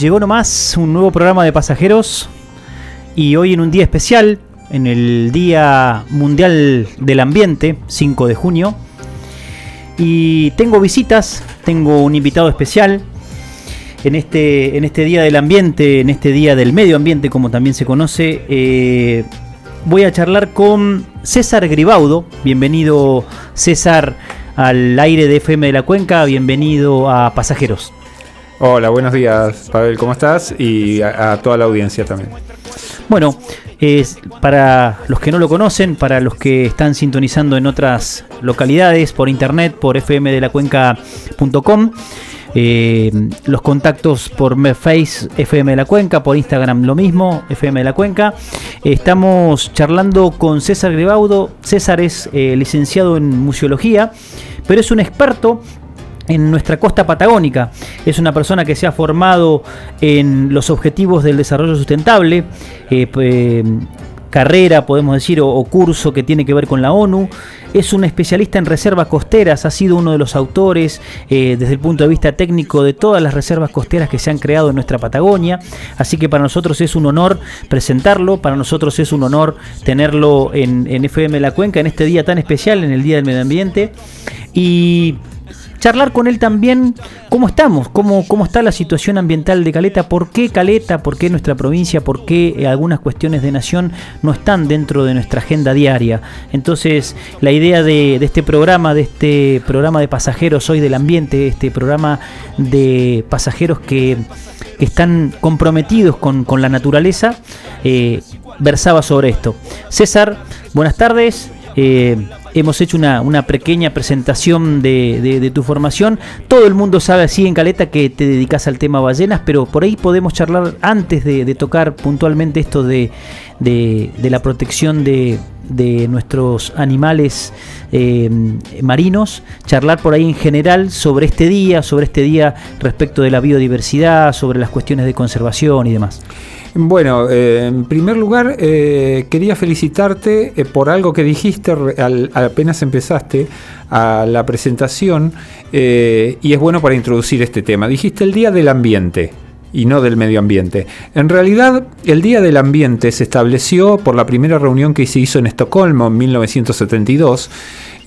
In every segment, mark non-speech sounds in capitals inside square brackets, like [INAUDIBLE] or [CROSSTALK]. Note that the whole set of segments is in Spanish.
llegó nomás un nuevo programa de pasajeros y hoy en un día especial, en el Día Mundial del Ambiente, 5 de junio. Y tengo visitas, tengo un invitado especial en este, en este Día del Ambiente, en este Día del Medio Ambiente, como también se conoce. Eh, voy a charlar con César Gribaudo. Bienvenido, César, al aire de FM de la Cuenca. Bienvenido a Pasajeros. Hola, buenos días, Pavel, ¿cómo estás? Y a, toda la audiencia también. Bueno, es para los que no lo conocen, para los que están sintonizando en otras localidades por internet, por fmdelacuenca.com, eh, los contactos por Face FM de la Cuenca, por Instagram lo mismo, FM de la Cuenca. Estamos charlando con César Gribaudo. César es eh, licenciado en museología, pero es un experto en nuestra costa patagónica. Es una persona que se ha formado en los objetivos del desarrollo sustentable, eh, carrera, podemos decir, o, curso que tiene que ver con la ONU. Es un especialista en reservas costeras, ha sido uno de los autores eh, desde el punto de vista técnico de todas las reservas costeras que se han creado en nuestra Patagonia. Así que para nosotros es un honor presentarlo, para nosotros es un honor tenerlo en, en FM La Cuenca en este día tan especial, en el Día del Medio Ambiente. Y charlar con él también cómo estamos, cómo, cómo está la situación ambiental de Caleta, por qué Caleta, por qué nuestra provincia, por qué eh, algunas cuestiones de nación no están dentro de nuestra agenda diaria. Entonces, la idea de, este programa, de este programa de pasajeros hoy del ambiente, este programa de pasajeros que, están comprometidos con, la naturaleza, eh, versaba sobre esto. César, buenas tardes. Eh, hemos hecho una, pequeña presentación de, tu formación. Todo el mundo sabe así en Caleta que te dedicas al tema ballenas, pero por ahí podemos charlar antes de, tocar puntualmente esto de, la protección de, nuestros animales eh, marinos, charlar por ahí en general sobre este día, sobre este día respecto de la biodiversidad, sobre las cuestiones de conservación y demás. Bueno, eh, en primer lugar, eh, quería felicitarte eh, por algo que dijiste apenas empezaste a la presentación y es bueno para introducir este tema. Dijiste el Día del Ambiente y no del medio ambiente. En realidad, el Día del Ambiente se estableció por la primera reunión que se hizo en Estocolmo en 1972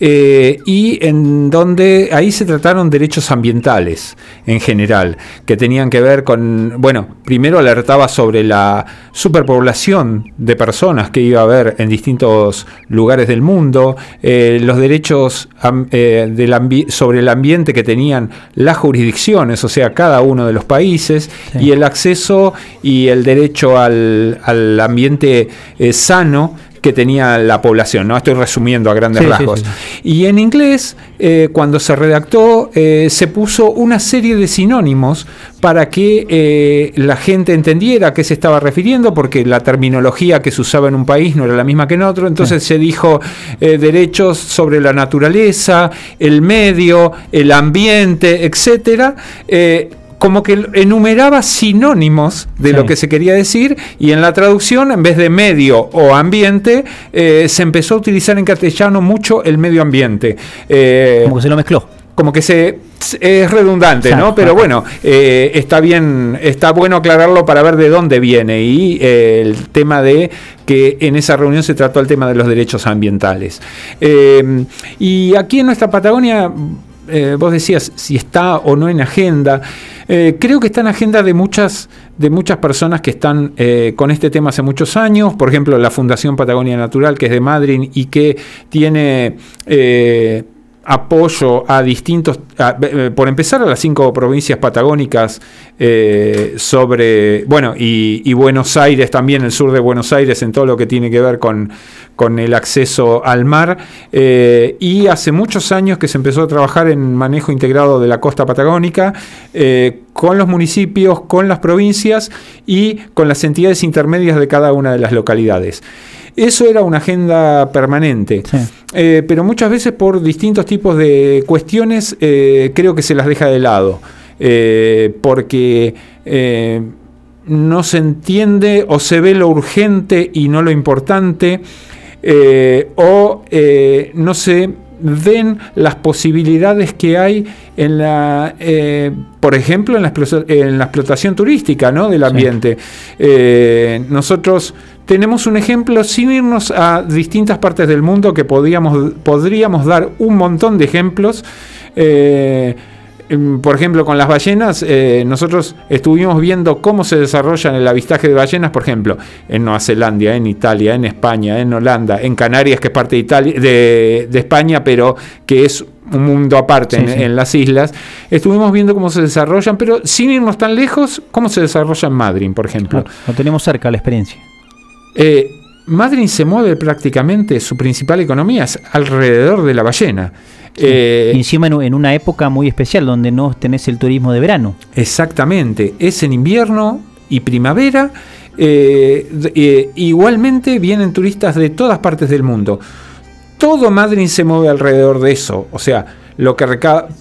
eh, y en donde ahí se trataron derechos ambientales en general, que tenían que ver con, bueno, primero alertaba sobre la superpoblación de personas que iba a haber en distintos lugares del mundo, eh, los derechos eh, sobre el ambiente que tenían las jurisdicciones, o sea, cada uno de los países, y el acceso y el derecho al, al ambiente sano que tenía la población, ¿no? Estoy resumiendo a grandes rasgos. y en inglés, eh, cuando se redactó, eh, se puso una serie de sinónimos para que eh, la gente entendiera a qué se estaba refiriendo, porque la terminología que se usaba en un país no era la misma que en otro. Entonces se dijo derechos sobre la naturaleza, el medio, el ambiente, etcétera como que enumeraba sinónimos de lo que se quería decir y en la traducción, en vez de medio o ambiente, eh, se empezó a utilizar en castellano mucho el medio ambiente. Eh, como que se lo mezcló. Como que se es redundante, ¿no? Pero bueno, eh, está bien, está bueno aclararlo para ver de dónde viene y el tema de que en esa reunión se trató el tema de los derechos ambientales. y aquí en nuestra Patagonia eh, vos decías si está o no en agenda. Eh, creo que está en agenda de muchas, de muchas personas que están eh, con este tema hace muchos años. Por ejemplo, la Fundación Patagonia Natural, que es de Madrid y que tiene apoyo a distintos, eh, por empezar a las cinco provincias patagónicas eh, sobre, bueno, y, Buenos Aires también, el sur de Buenos Aires en todo lo que tiene que ver con, con el acceso al mar. Eh, y hace muchos años que se empezó a trabajar en manejo integrado de la costa patagónica con los municipios, con las provincias y con las entidades intermedias de cada una de las localidades. Eso era una agenda permanente. Eh, pero muchas veces por distintos tipos de cuestiones eh, creo que se las deja de lado. Eh, porque no se entiende o se ve lo urgente y no lo importante. o no se ven las posibilidades que hay en la, eh, por ejemplo, en la, en la, explotación turística ¿no? del ambiente. Eh, nosotros tenemos un ejemplo sin irnos a distintas partes del mundo que podríamos, podríamos dar un montón de ejemplos. Eh, por ejemplo, con las ballenas, eh, nosotros estuvimos viendo cómo se desarrollan el avistaje de ballenas, por ejemplo, en Nueva Zelanda, en Italia, en España, en Holanda, en Canarias, que es parte de, Italia, de, España, pero que es un mundo aparte en, las islas. Estuvimos viendo cómo se desarrollan, pero sin irnos tan lejos, cómo se desarrolla en Madrid, por ejemplo. lo tenemos cerca la experiencia. Eh, Madrid se mueve prácticamente, su principal economía es alrededor de la ballena. Eh, encima en, una época muy especial donde no tenés el turismo de verano. Exactamente, es en invierno y primavera. Eh, eh, igualmente vienen turistas de todas partes del mundo. Todo Madrid se mueve alrededor de eso. O sea, lo que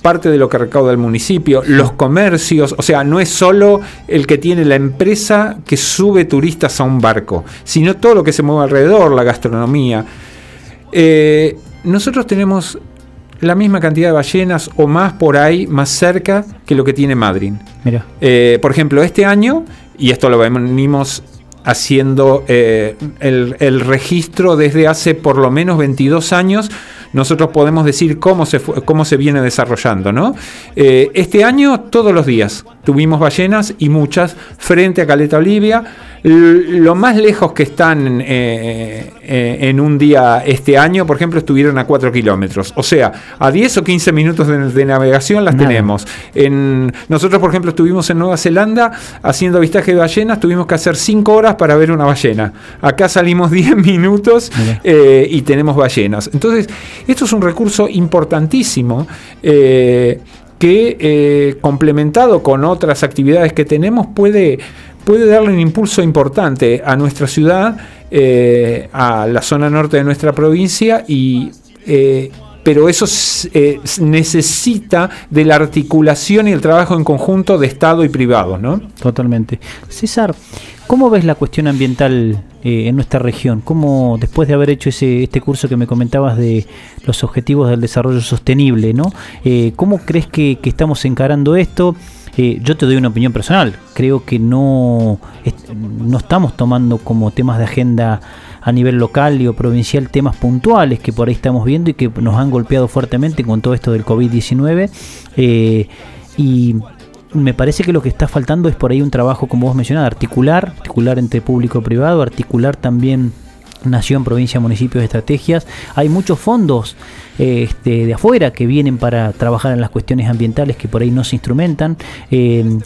parte de lo que recauda el municipio, los comercios, o sea, no es solo el que tiene la empresa que sube turistas a un barco, sino todo lo que se mueve alrededor, la gastronomía. nosotros tenemos la misma cantidad de ballenas o más por ahí, más cerca que lo que tiene Madrid. Eh, por ejemplo, este año, y esto lo venimos haciendo eh, el, registro desde hace por lo menos 22 años, nosotros podemos decir cómo se, cómo se viene desarrollando. ¿no? Eh, este año, todos los días, tuvimos ballenas y muchas frente a Caleta Olivia lo más lejos que están eh, en un día este año, por ejemplo, estuvieron a 4 kilómetros. O sea, a 10 o 15 minutos de, navegación las tenemos. En, nosotros, por ejemplo, estuvimos en Nueva Zelanda haciendo avistaje de ballenas, tuvimos que hacer 5 horas para ver una ballena. Acá salimos [LAUGHS] 10 minutos eh, y tenemos ballenas. Entonces, esto es un recurso importantísimo que complementado con otras actividades que tenemos puede puede darle un impulso importante a nuestra ciudad, eh, a la zona norte de nuestra provincia y eh, pero eso eh, necesita de la articulación y el trabajo en conjunto de Estado y privado, ¿no? Totalmente. César, ¿cómo ves la cuestión ambiental en nuestra región? ¿Cómo, después de haber hecho ese, este curso que me comentabas de los objetivos del desarrollo sostenible, ¿no? ¿Cómo crees que, estamos encarando esto? Eh, yo te doy una opinión personal. Creo que no, no estamos tomando como temas de agenda a nivel local y o provincial temas puntuales que por ahí estamos viendo y que nos han golpeado fuertemente con todo esto del COVID-19. Eh, y me parece que lo que está faltando es por ahí un trabajo, como vos mencionabas, articular, articular entre público y privado, articular también nación, provincia, municipios, estrategias. Hay muchos fondos este, de afuera que vienen para trabajar en las cuestiones ambientales que por ahí no se instrumentan. Eh,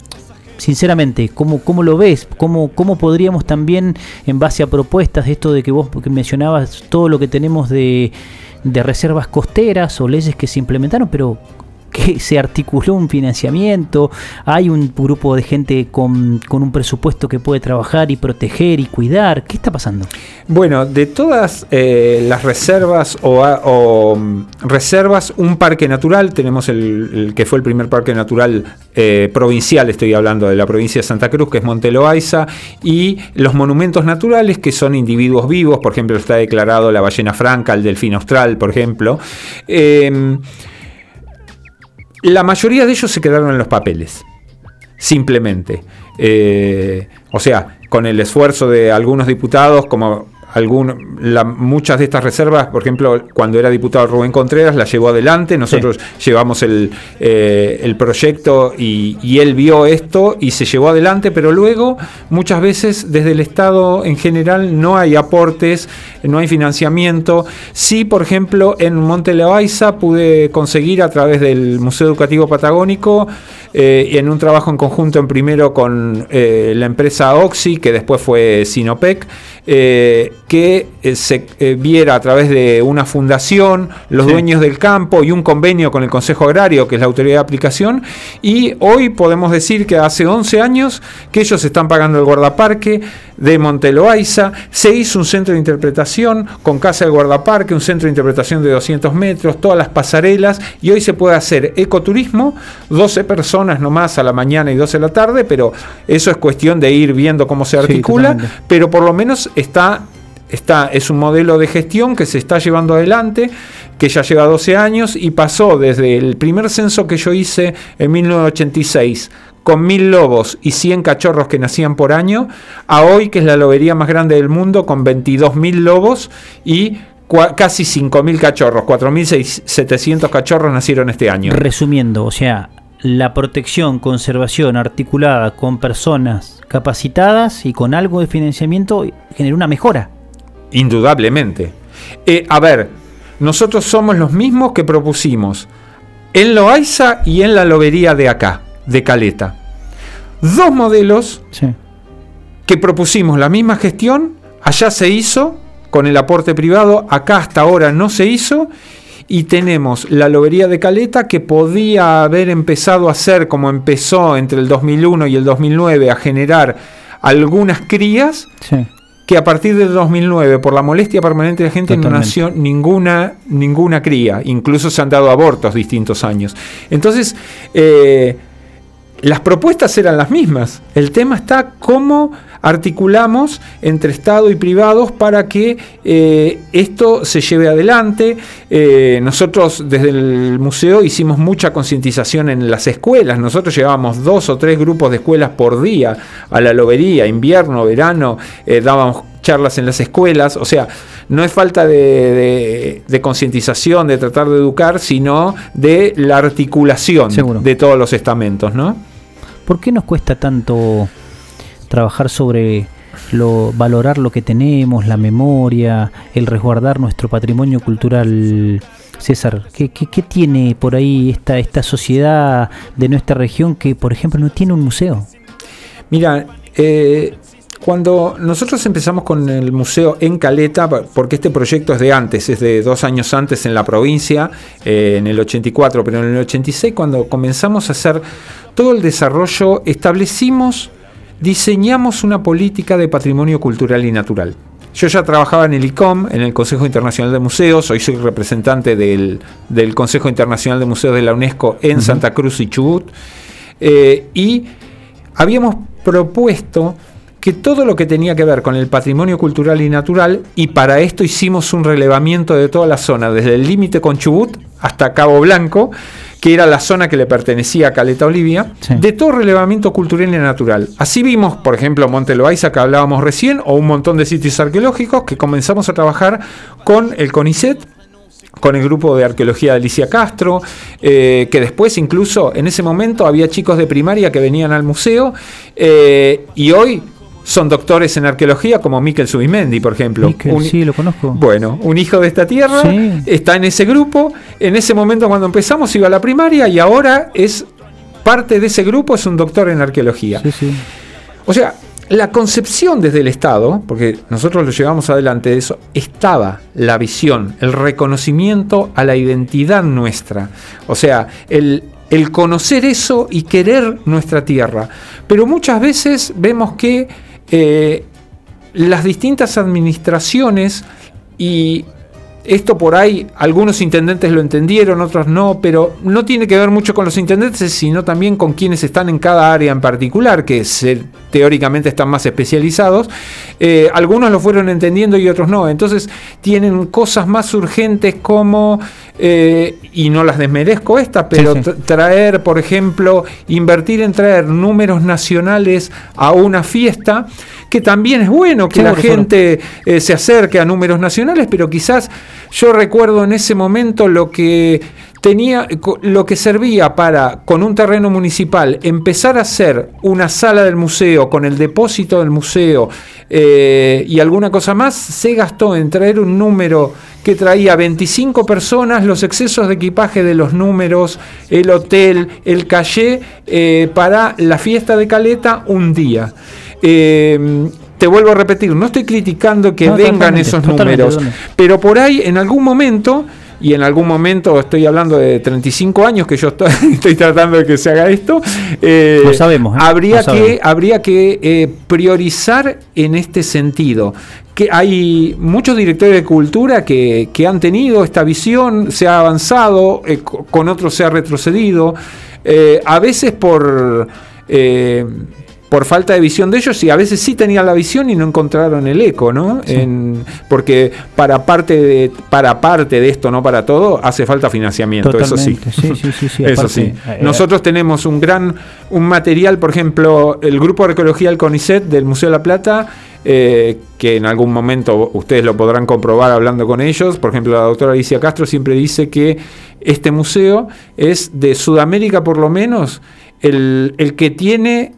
sinceramente, ¿cómo, ¿cómo, lo ves? ¿Cómo, ¿Cómo podríamos también, en base a propuestas, esto de que vos mencionabas todo lo que tenemos de, de reservas costeras o leyes que se implementaron, pero que se articuló un financiamiento, hay un grupo de gente con, un presupuesto que puede trabajar y proteger y cuidar. ¿Qué está pasando? Bueno, de todas eh, las reservas o, mm, reservas, un parque natural, tenemos el, que fue el primer parque natural eh, provincial, estoy hablando de la provincia de Santa Cruz, que es Monte Loaiza, y los monumentos naturales, que son individuos vivos, por ejemplo, está declarado la ballena franca, el delfín austral, por ejemplo. Eh, la mayoría de ellos se quedaron en los papeles, simplemente. Eh, o sea, con el esfuerzo de algunos diputados, como muchas de estas reservas, por ejemplo, cuando era diputado Rubén Contreras, la llevó adelante, nosotros llevamos el, eh, proyecto y, él vio esto y se llevó adelante, pero luego muchas veces desde el Estado en general no hay aportes, no hay financiamiento. Sí, por ejemplo, en Monte Loaiza pude conseguir a través del Museo Educativo Patagónico, eh, en un trabajo en conjunto en primero con eh, la empresa Oxy, que después fue Sinopec, eh, que eh, se eh, viera a través de una fundación, los dueños del campo y un convenio con el Consejo Agrario, que es la autoridad de aplicación, y hoy podemos decir que hace 11 años que ellos están pagando el guardaparque de Monteloaiza, se hizo un centro de interpretación con Casa del Guardaparque, un centro de interpretación de 200 metros, todas las pasarelas, y hoy se puede hacer ecoturismo, 12 personas nomás a la mañana y 12 a la tarde, pero eso es cuestión de ir viendo cómo se articula, pero por lo menos está está, es un modelo de gestión que se está llevando adelante, que ya lleva 12 años y pasó desde el primer censo que yo hice en 1986 con mil lobos y 100 cachorros que nacían por año, a hoy que es la lobería más grande del mundo con 22 mil lobos y casi 5.000 cachorros, 4.700 cachorros nacieron este año. Resumiendo, o sea, la protección, conservación articulada con personas capacitadas y con algo de financiamiento generó una mejora. Indudablemente. Eh, a ver, nosotros somos los mismos que propusimos en Loaiza y en la lobería de acá, de Caleta. Dos modelos que propusimos la misma gestión, allá se hizo con el aporte privado, acá hasta ahora no se hizo y tenemos la lobería de Caleta que podía haber empezado a hacer como empezó entre el 2001 y el 2009 a generar algunas crías que a partir del 2009 por la molestia permanente de la gente no nació ninguna ninguna cría. Incluso se han dado abortos distintos años. Entonces eh, las propuestas eran las mismas. El tema está cómo articulamos entre Estado y privados para que eh, esto se lleve adelante. Eh, nosotros desde el museo hicimos mucha concientización en las escuelas. Nosotros llevábamos dos o tres grupos de escuelas por día a la lobería, invierno, verano, eh, dábamos charlas en las escuelas. O sea, no es falta de, concientización, de tratar de educar, sino de la articulación de todos los estamentos, ¿no? ¿Por qué nos cuesta tanto trabajar sobre lo, valorar lo que tenemos, la memoria, el resguardar nuestro patrimonio cultural. César, ¿qué, tiene por ahí esta, esta sociedad de nuestra región que, por ejemplo, no tiene un museo? Mira, eh, cuando nosotros empezamos con el museo en Caleta, porque este proyecto es de antes, es de dos años antes en la provincia, eh, en el 84, pero en el 86, cuando comenzamos a hacer todo el desarrollo, establecimos diseñamos una política de patrimonio cultural y natural. Yo ya trabajaba en el ICOM, en el Consejo Internacional de Museos, hoy soy representante del, Consejo Internacional de Museos de la UNESCO en Santa Cruz y Chubut, eh, y habíamos propuesto que todo lo que tenía que ver con el patrimonio cultural y natural, y para esto hicimos un relevamiento de toda la zona, desde el límite con Chubut hasta Cabo Blanco, que era la zona que le pertenecía a Caleta Olivia, de todo relevamiento cultural y natural. Así vimos, por ejemplo, Monte Loaiza, que hablábamos recién, o un montón de sitios arqueológicos que comenzamos a trabajar con el CONICET, con el grupo de arqueología de Alicia Castro, eh, que después incluso en ese momento había chicos de primaria que venían al museo eh, y hoy son doctores en arqueología como Miquel Subimendi, por ejemplo. sí, lo conozco. Bueno, un hijo de esta tierra, está en ese grupo. En ese momento cuando empezamos iba a la primaria y ahora es parte de ese grupo, es un doctor en arqueología. O sea, la concepción desde el Estado, porque nosotros lo llevamos adelante de eso, estaba la visión, el reconocimiento a la identidad nuestra. O sea, el, el conocer eso y querer nuestra tierra. Pero muchas veces vemos que eh, las distintas administraciones y esto por ahí algunos intendentes lo entendieron, otros no, pero no tiene que ver mucho con los intendentes, sino también con quienes están en cada área en particular, que teóricamente están más especializados. Eh, algunos lo fueron entendiendo y otros no. Entonces tienen cosas más urgentes como, eh, y no las desmerezco esta, pero traer, por ejemplo, invertir en traer números nacionales a una fiesta que también es bueno que la gente eh, se acerque a números nacionales, pero quizás yo recuerdo en ese momento lo que tenía lo que servía para con un terreno municipal empezar a hacer una sala del museo con el depósito del museo eh, y alguna cosa más se gastó en traer un número que traía 25 personas los excesos de equipaje de los números el hotel el calle eh, para la fiesta de Caleta un día eh, te vuelvo a repetir, no estoy criticando que vengan esos números, pero por ahí en algún momento, y en algún momento estoy hablando de 35 años que yo [LAUGHS] estoy, tratando de que se haga esto, eh, Lo sabemos, ¿eh? habría, que, habría que priorizar en este sentido. Que hay muchos directores de cultura que, han tenido esta visión, se ha avanzado, con otros se ha retrocedido, a veces por por falta de visión de ellos y a veces sí tenían la visión y no encontraron el eco, ¿no? En, porque para parte de para parte de esto, no para todo, hace falta financiamiento, eso sí. [LAUGHS] eso sí. Eh, Nosotros tenemos un gran un material, por ejemplo, el grupo de arqueología del CONICET del Museo de la Plata eh, que en algún momento ustedes lo podrán comprobar hablando con ellos. Por ejemplo, la doctora Alicia Castro siempre dice que este museo es de Sudamérica por lo menos el, el que tiene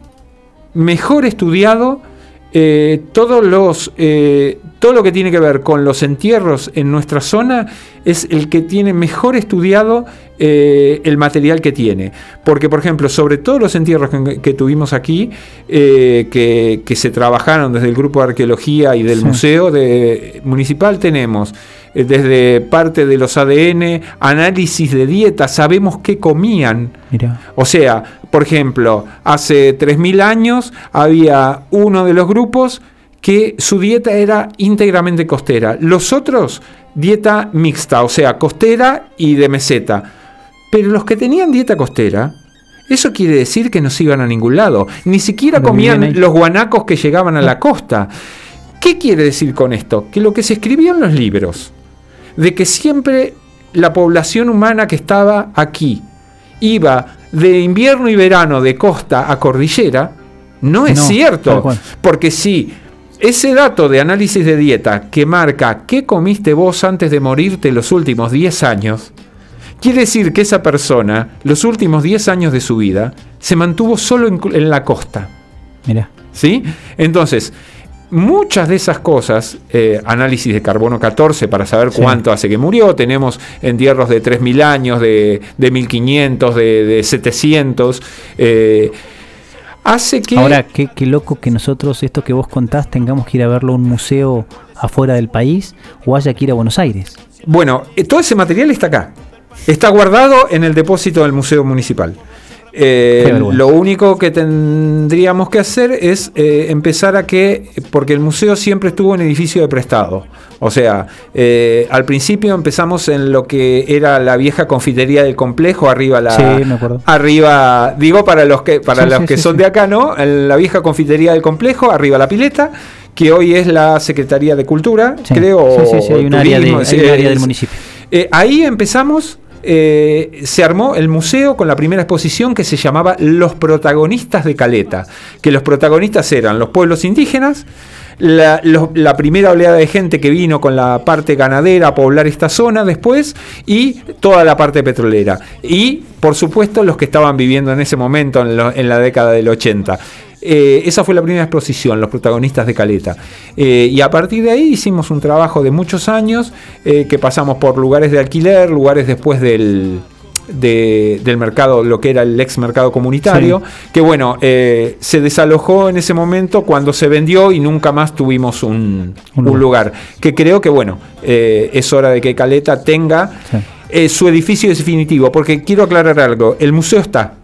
mejor estudiado eh, todos los, eh, todo lo que tiene que ver con los entierros en nuestra zona es el que tiene mejor estudiado eh, el material que tiene. Porque, por ejemplo, sobre todos los entierros que, tuvimos aquí, que, se trabajaron desde el grupo de arqueología y del museo de, municipal, tenemos desde parte de los ADN, análisis de dieta, sabemos qué comían. O sea, por ejemplo, hace 3.000 años había uno de los grupos que su dieta era íntegramente costera. Los otros, dieta mixta, o sea, costera y de meseta. Pero los que tenían dieta costera, eso quiere decir que no se iban a ningún lado. Ni siquiera comían los guanacos que llegaban a la ah. costa. ¿Qué quiere decir con esto? Que lo que se escribió en los libros, de que siempre la población humana que estaba aquí iba de invierno y verano de costa a cordillera, no es cierto. Porque si ese dato de análisis de dieta que marca qué comiste vos antes de morirte los últimos 10 años, quiere decir que esa persona, los últimos 10 años de su vida, se mantuvo solo en, la costa. Mira. ¿Sí? Entonces, muchas de esas cosas, eh, análisis de carbono 14 para saber cuánto hace que murió, tenemos entierros de 3.000 años, de, de 1.500, de, de 700. Eh, hace que... Ahora, qué, qué loco que nosotros, esto que vos contás, tengamos que ir a verlo a un museo afuera del país o haya que ir a Buenos Aires. Bueno, eh, todo ese material está acá. Está guardado en el depósito del Museo Municipal. Eh, lo único que tendríamos que hacer es eh, empezar a que, porque el museo siempre estuvo en edificio de prestado. O sea, eh, al principio empezamos en lo que era la vieja confitería del complejo, arriba la, sí, me acuerdo. arriba, digo para los que para los que son de acá, ¿no? En la vieja confitería del complejo, arriba la pileta que hoy es la Secretaría de Cultura, creo. Sí, sí, sí, hay un área, de, hay un área del municipio. ahí empezamos eh, se armó el museo con la primera exposición que se llamaba Los protagonistas de Caleta, que los protagonistas eran los pueblos indígenas, la, primera oleada de gente que vino con la parte ganadera a poblar esta zona después y toda la parte petrolera. Y, por supuesto, los que estaban viviendo en ese momento, en, la década del 80. Eh, esa fue la primera exposición, los protagonistas de Caleta. Eh, y a partir de ahí hicimos un trabajo de muchos años eh, que pasamos por lugares de alquiler, lugares después del, del mercado, lo que era el ex mercado comunitario, que bueno, se desalojó en ese momento cuando se vendió y nunca más tuvimos un, lugar. Que creo que bueno, es hora de que Caleta tenga su edificio definitivo, porque quiero aclarar algo, el museo está,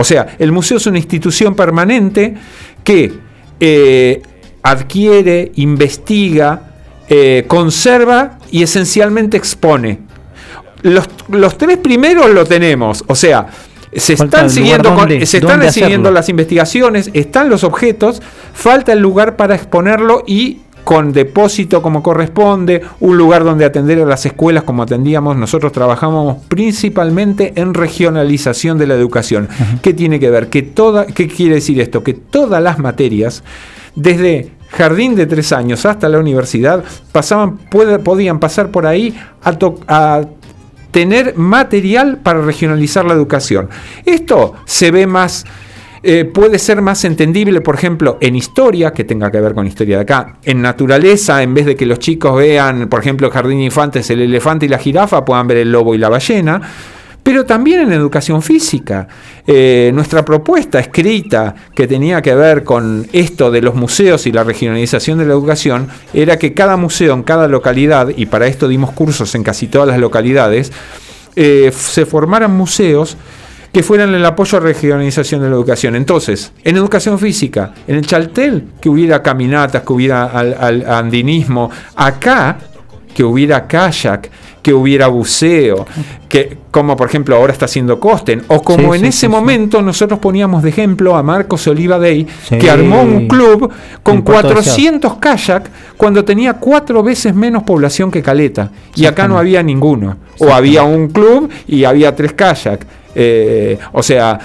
o sea, el museo es una institución permanente que eh, adquiere, investiga, eh, conserva y esencialmente expone. Los, tres primeros lo tenemos, o sea, se están siguiendo, se están siguiendo las investigaciones, están los objetos, falta el lugar para exponerlo y con depósito como corresponde, un lugar donde atender a las escuelas como atendíamos. Nosotros trabajamos principalmente en regionalización de la educación. ¿Qué tiene que ver? Que toda, ¿Qué quiere decir esto? Que todas las materias, desde jardín de tres años hasta la universidad, pasaban, podían pasar por ahí a, a tener material para regionalizar la educación. Esto se ve más eh, puede ser más entendible, por ejemplo, en historia, que tenga que ver con historia de acá, en naturaleza, en vez de que los chicos vean, por ejemplo, jardín de infantes, el elefante y la jirafa, puedan ver el lobo y la ballena pero también en educación física. Eh, nuestra propuesta escrita que tenía que ver con esto de los museos y la regionalización de la educación era que cada museo en cada localidad, y para esto dimos cursos en casi todas las localidades, eh, se formaran museos que fueran el apoyo a la regionalización de la educación. Entonces, en educación física, en el Chaltel, que hubiera caminatas, que hubiera al, andinismo, acá, que hubiera kayak, que hubiera buceo, que como por ejemplo ahora está haciendo Costen, o como Sí, en sí, ese sí, momento nosotros poníamos de ejemplo a Marcos Oliva Day, que armó un club con En Puerto 400 kayak cuando tenía cuatro veces menos población que Caleta, y acá no había ninguno, o había un club y había tres kayak, Eh, o sea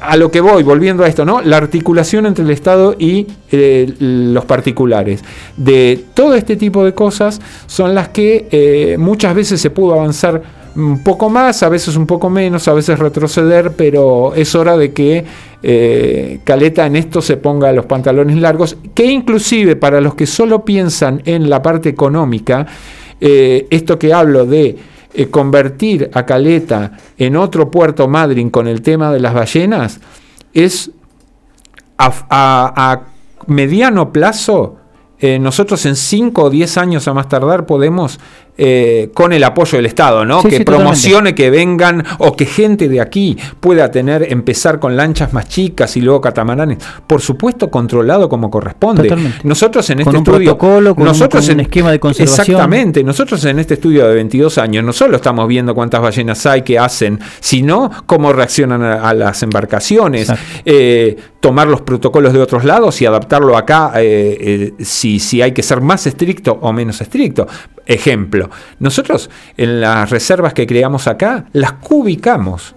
a lo que voy, volviendo a esto, ¿no? La articulación entre el Estado y eh, los particulares. De todo este tipo de cosas son las que eh, muchas veces se pudo avanzar un poco más, a veces un poco menos, a veces retroceder, pero es hora de que eh, Caleta en esto se ponga los pantalones largos, que inclusive para los que solo piensan en la parte económica, esto que hablo de eh, convertir a Caleta en otro puerto Madryn con el tema de las ballenas es a, mediano plazo. eh, nosotros en 5 o 10 años a más tardar podemos, eh, con el apoyo del Estado, ¿no? Sí, que sí, totalmente. promocione que vengan o que gente de aquí pueda tener, empezar con lanchas más chicas y luego catamaranes. Por supuesto, controlado como corresponde. Totalmente. Nosotros en Con este un estudio. protocolo, con un- nosotros con un en- esquema de conservación. Exactamente. Nosotros en este estudio de 22 años no solo estamos viendo cuántas ballenas hay que hacen, sino cómo reaccionan a, a las embarcaciones, eh, tomar los protocolos de otros lados y adaptarlo acá eh, eh, si, si hay que ser más estricto o menos estricto. Ejemplo, nosotros en las reservas que creamos acá las cubicamos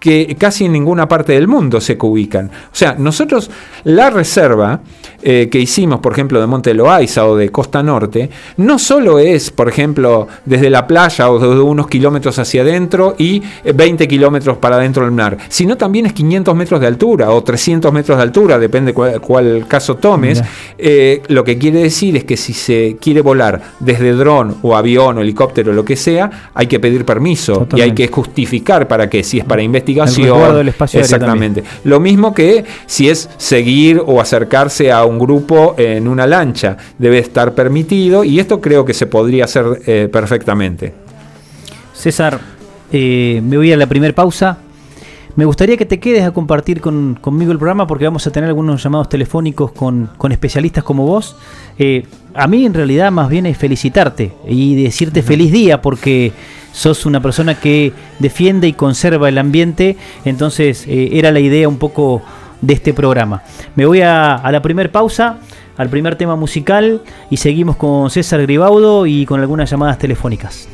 que casi en ninguna parte del mundo se ubican. O sea, nosotros la reserva eh, que hicimos, por ejemplo, de Monte Loaiza o de Costa Norte, no solo es, por ejemplo, desde la playa o desde unos kilómetros hacia adentro y eh, 20 kilómetros para adentro del mar, sino también es 500 metros de altura o 300 metros de altura, depende cuál, cuál caso tomes. Eh, lo que quiere decir es que si se quiere volar desde dron o avión o helicóptero, lo que sea, hay que pedir permiso y hay que justificar para qué, si es para investigación. resguardo del espacio aéreo Exactamente. Lo mismo que si es seguir o acercarse a un grupo en una lancha, debe estar permitido y esto creo que se podría hacer eh, perfectamente. César, eh, me voy a la primera pausa. Me gustaría que te quedes a compartir con- conmigo el programa porque vamos a tener algunos llamados telefónicos con, con especialistas como vos. Eh, a mí en realidad más bien es felicitarte y decirte feliz día porque sos una persona que defiende y conserva el ambiente. Entonces eh, era la idea un poco de este programa. Me voy a, a la primera pausa, al primer tema musical y seguimos con César Gribaudo y con algunas llamadas telefónicas.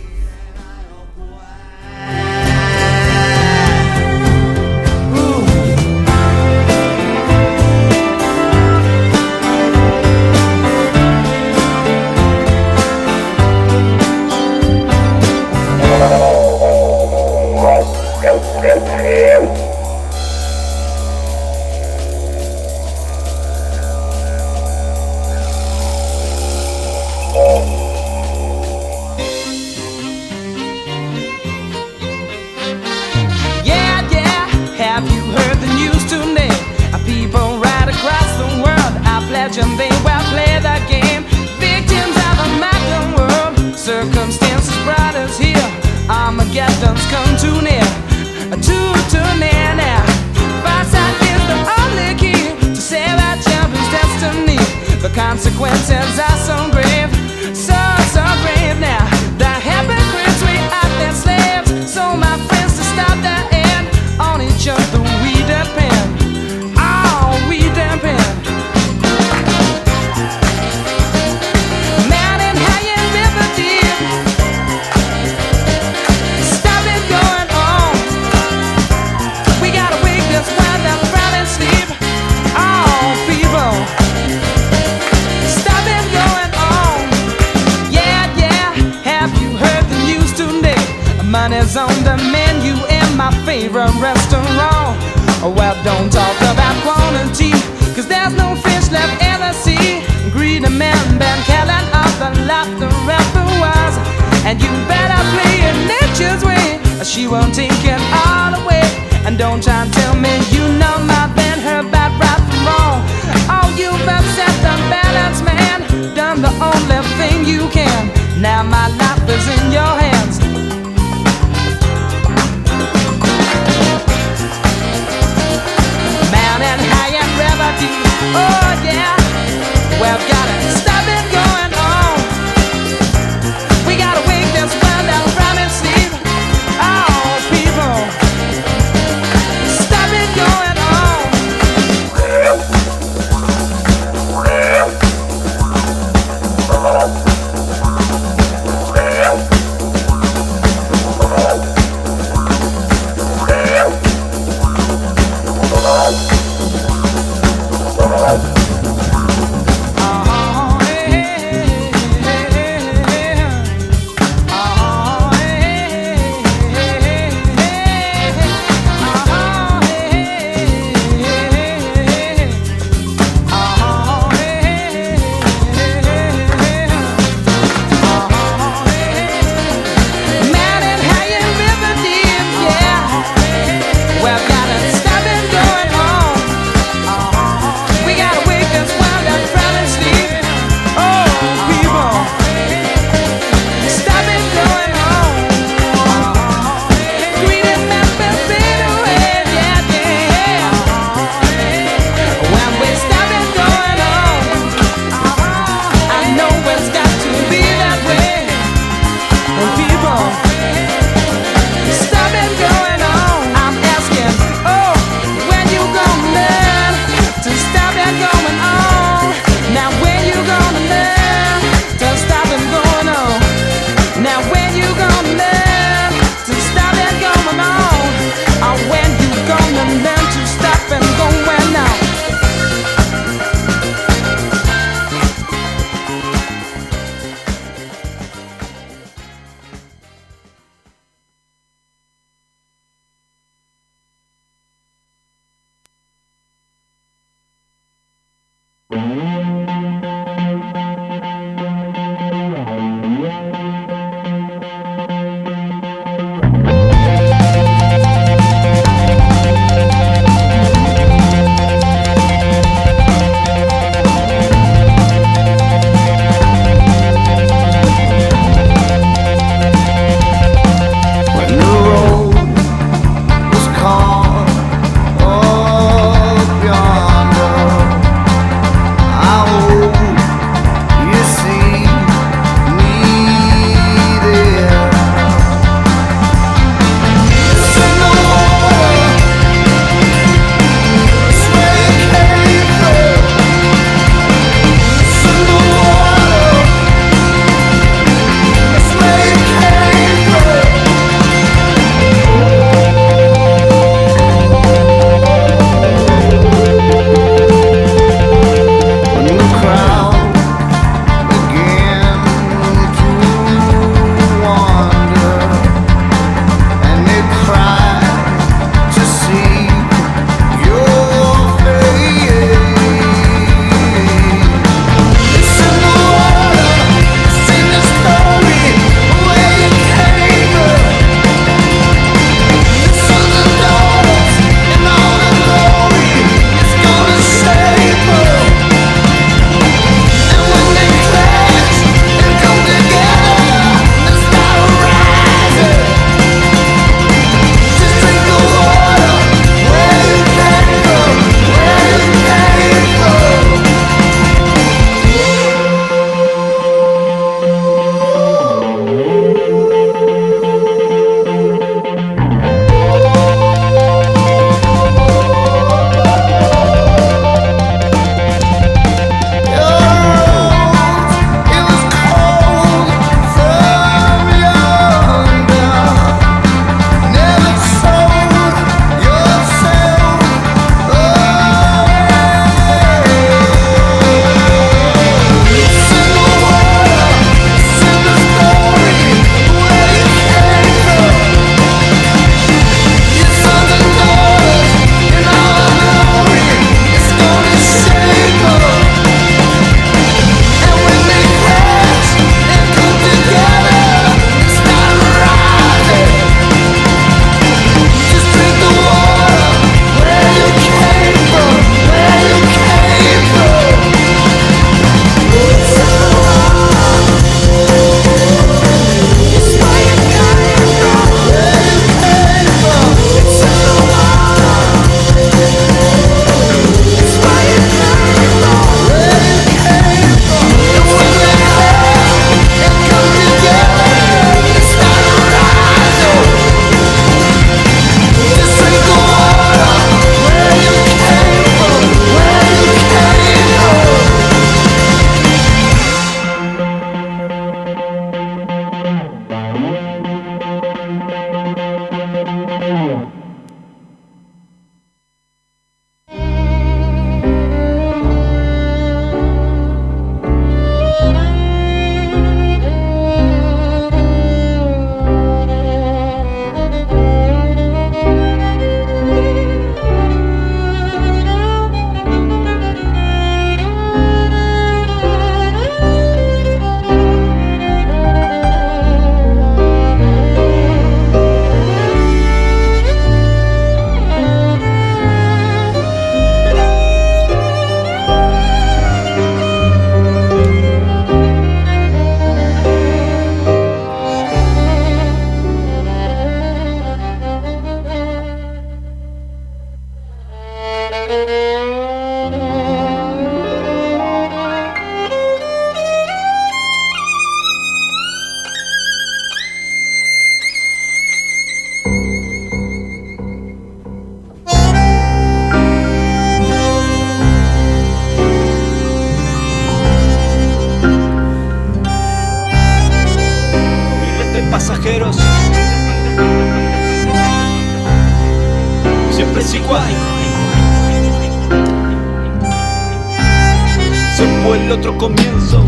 El otro comienzo.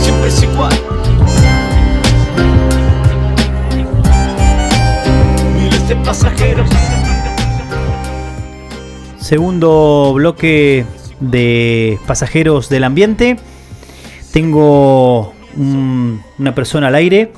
Siempre es igual. Miles de pasajeros. Segundo bloque de pasajeros del ambiente. Tengo un- una persona al aire.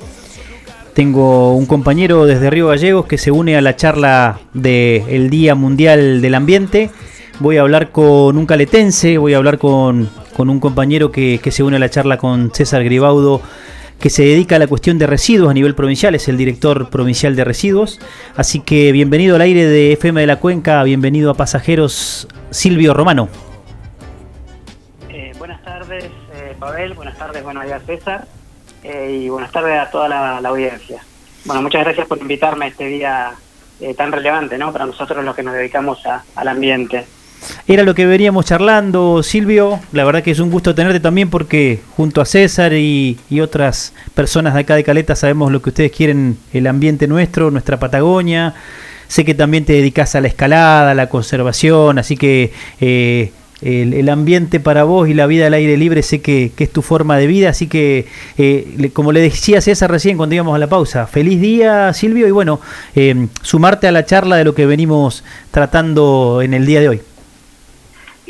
Tengo un compañero desde Río Gallegos que se une a la charla del Día Mundial del Ambiente. Voy a hablar con un caletense, voy a hablar con, con un compañero que, que se une a la charla con César Gribaudo, que se dedica a la cuestión de residuos a nivel provincial, es el director provincial de residuos. Así que bienvenido al aire de FM de la Cuenca, bienvenido a Pasajeros Silvio Romano. Eh, buenas tardes, eh, Pavel. Buenas tardes, buenos días, César. Eh, y buenas tardes a toda la, la audiencia. Bueno, muchas gracias por invitarme a este día tan relevante, ¿no? Para nosotros los que nos dedicamos a- al ambiente. Era lo que veníamos charlando, Silvio. La verdad que es un gusto tenerte también porque junto a César y, otras personas de acá de Caleta sabemos lo que ustedes quieren, el ambiente nuestro, nuestra Patagonia. Sé que también te dedicas a la escalada, a la conservación, así que eh, el, el ambiente para vos y la vida al aire libre sé que, que es tu forma de vida, así que eh, le- como le decía César recién cuando íbamos a la pausa, feliz día Silvio y bueno, eh, sumarte a la charla de lo que venimos tratando en el día de hoy.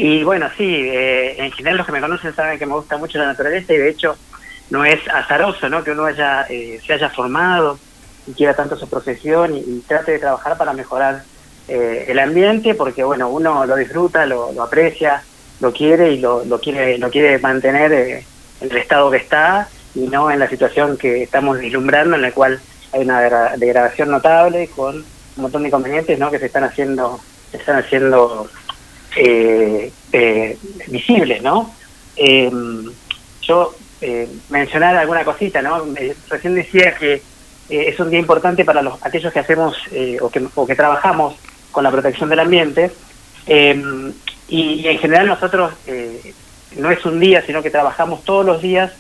Y bueno, sí, eh, en general los que me conocen saben que me gusta mucho la naturaleza y de hecho no es azaroso, ¿no? Que uno haya, eh, se haya formado y quiera tanto su profesión y, trate de trabajar para mejorar eh, el ambiente, porque bueno, uno lo disfruta, lo, lo aprecia, lo quiere y lo, lo quiere, lo quiere mantener eh, en el estado que está y no en la situación que estamos vislumbrando, en la cual hay una degra- degradación notable con un montón de inconvenientes, ¿no? Que se están haciendo, se están haciendo eh, eh, visibles, ¿no? Eh, yo eh, mencionar alguna cosita, ¿no? Recién decía que eh, es un día importante para los aquellos que hacemos eh, o, que, o que trabajamos con la protección del ambiente eh, y, y en general nosotros eh, no es un día, sino que trabajamos todos los días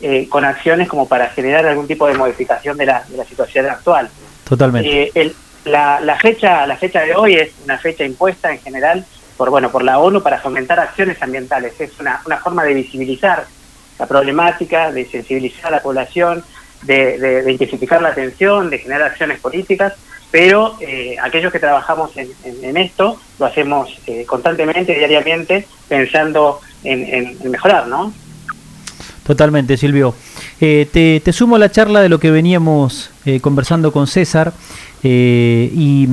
eh, con acciones como para generar algún tipo de modificación de la, de la situación actual. Totalmente. Eh, el- la, la fecha la fecha de hoy es una fecha impuesta en general por bueno por la ONU para fomentar acciones ambientales es una, una forma de visibilizar la problemática de sensibilizar a la población de, intensificar la atención de generar acciones políticas pero eh, aquellos que trabajamos en, esto lo hacemos eh, constantemente diariamente pensando en, en- mejorar no Totalmente, Silvio. Eh, te, te sumo a la charla de lo que veníamos conversando con César y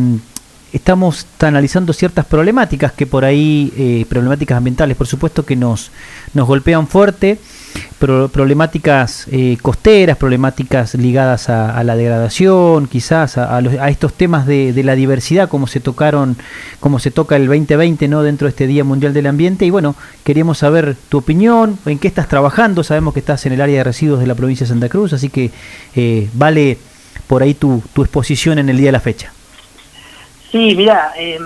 estamos analizando ciertas problemáticas que por ahí, eh, problemáticas ambientales, por supuesto que nos, nos golpean fuerte, pro- problemáticas eh, costeras, problemáticas ligadas a, la degradación, quizás a, los- a estos temas de, de la diversidad, como se tocaron, como se toca el 2020, ¿no? Dentro de este Día Mundial del Ambiente. Y bueno, queríamos saber tu opinión, en qué estás trabajando. Sabemos que estás en el área de residuos de la provincia de Santa Cruz, así que eh, vale por ahí tu, tu exposición en el día de la fecha. Sí, mira, eh,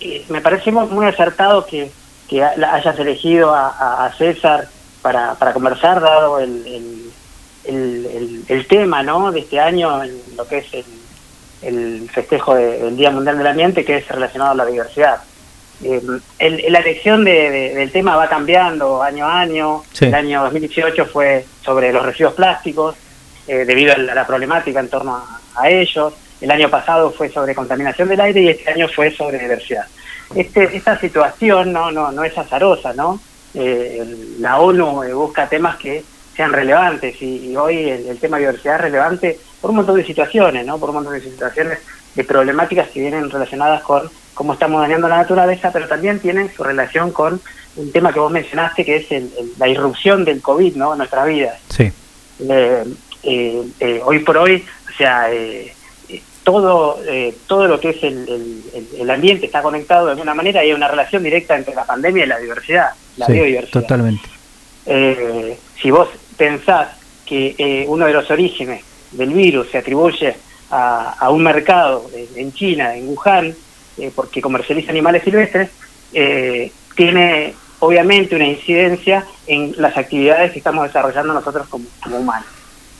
eh, me parece muy, acertado que, que hayas elegido a, a- César para, para conversar, dado el, el, el- tema ¿no? de este año, en lo que es el, el festejo de- del Día Mundial del Ambiente, que es relacionado a la diversidad. Eh, el- la elección de- de- del tema va cambiando año a año. Sí. El año 2018 fue sobre los residuos plásticos, eh, debido a la, a la problemática en torno a, a ellos. El año pasado fue sobre contaminación del aire y este año fue sobre diversidad. Este, esta situación no, no, no es azarosa, ¿no? Eh, la ONU eh, busca temas que sean relevantes y, y hoy el, el tema de diversidad es relevante por un montón de situaciones, ¿no? Por un montón de situaciones de problemáticas que vienen relacionadas con cómo estamos dañando la naturaleza, pero también tienen su relación con un tema que vos mencionaste, que es el- el- la irrupción del COVID, ¿no? En nuestras vidas Sí, eh, eh, hoy por hoy, o sea, eh, todo eh, todo lo que es el, el- ambiente está conectado de alguna manera y hay una relación directa entre la pandemia y la diversidad, la sí, biodiversidad. totalmente. Eh, si vos pensás que eh, uno de los orígenes del virus se atribuye a, a un mercado de- en China, en Wuhan, eh, porque comercializa animales silvestres, eh, tiene obviamente una incidencia en las actividades que estamos desarrollando nosotros como, como humanos.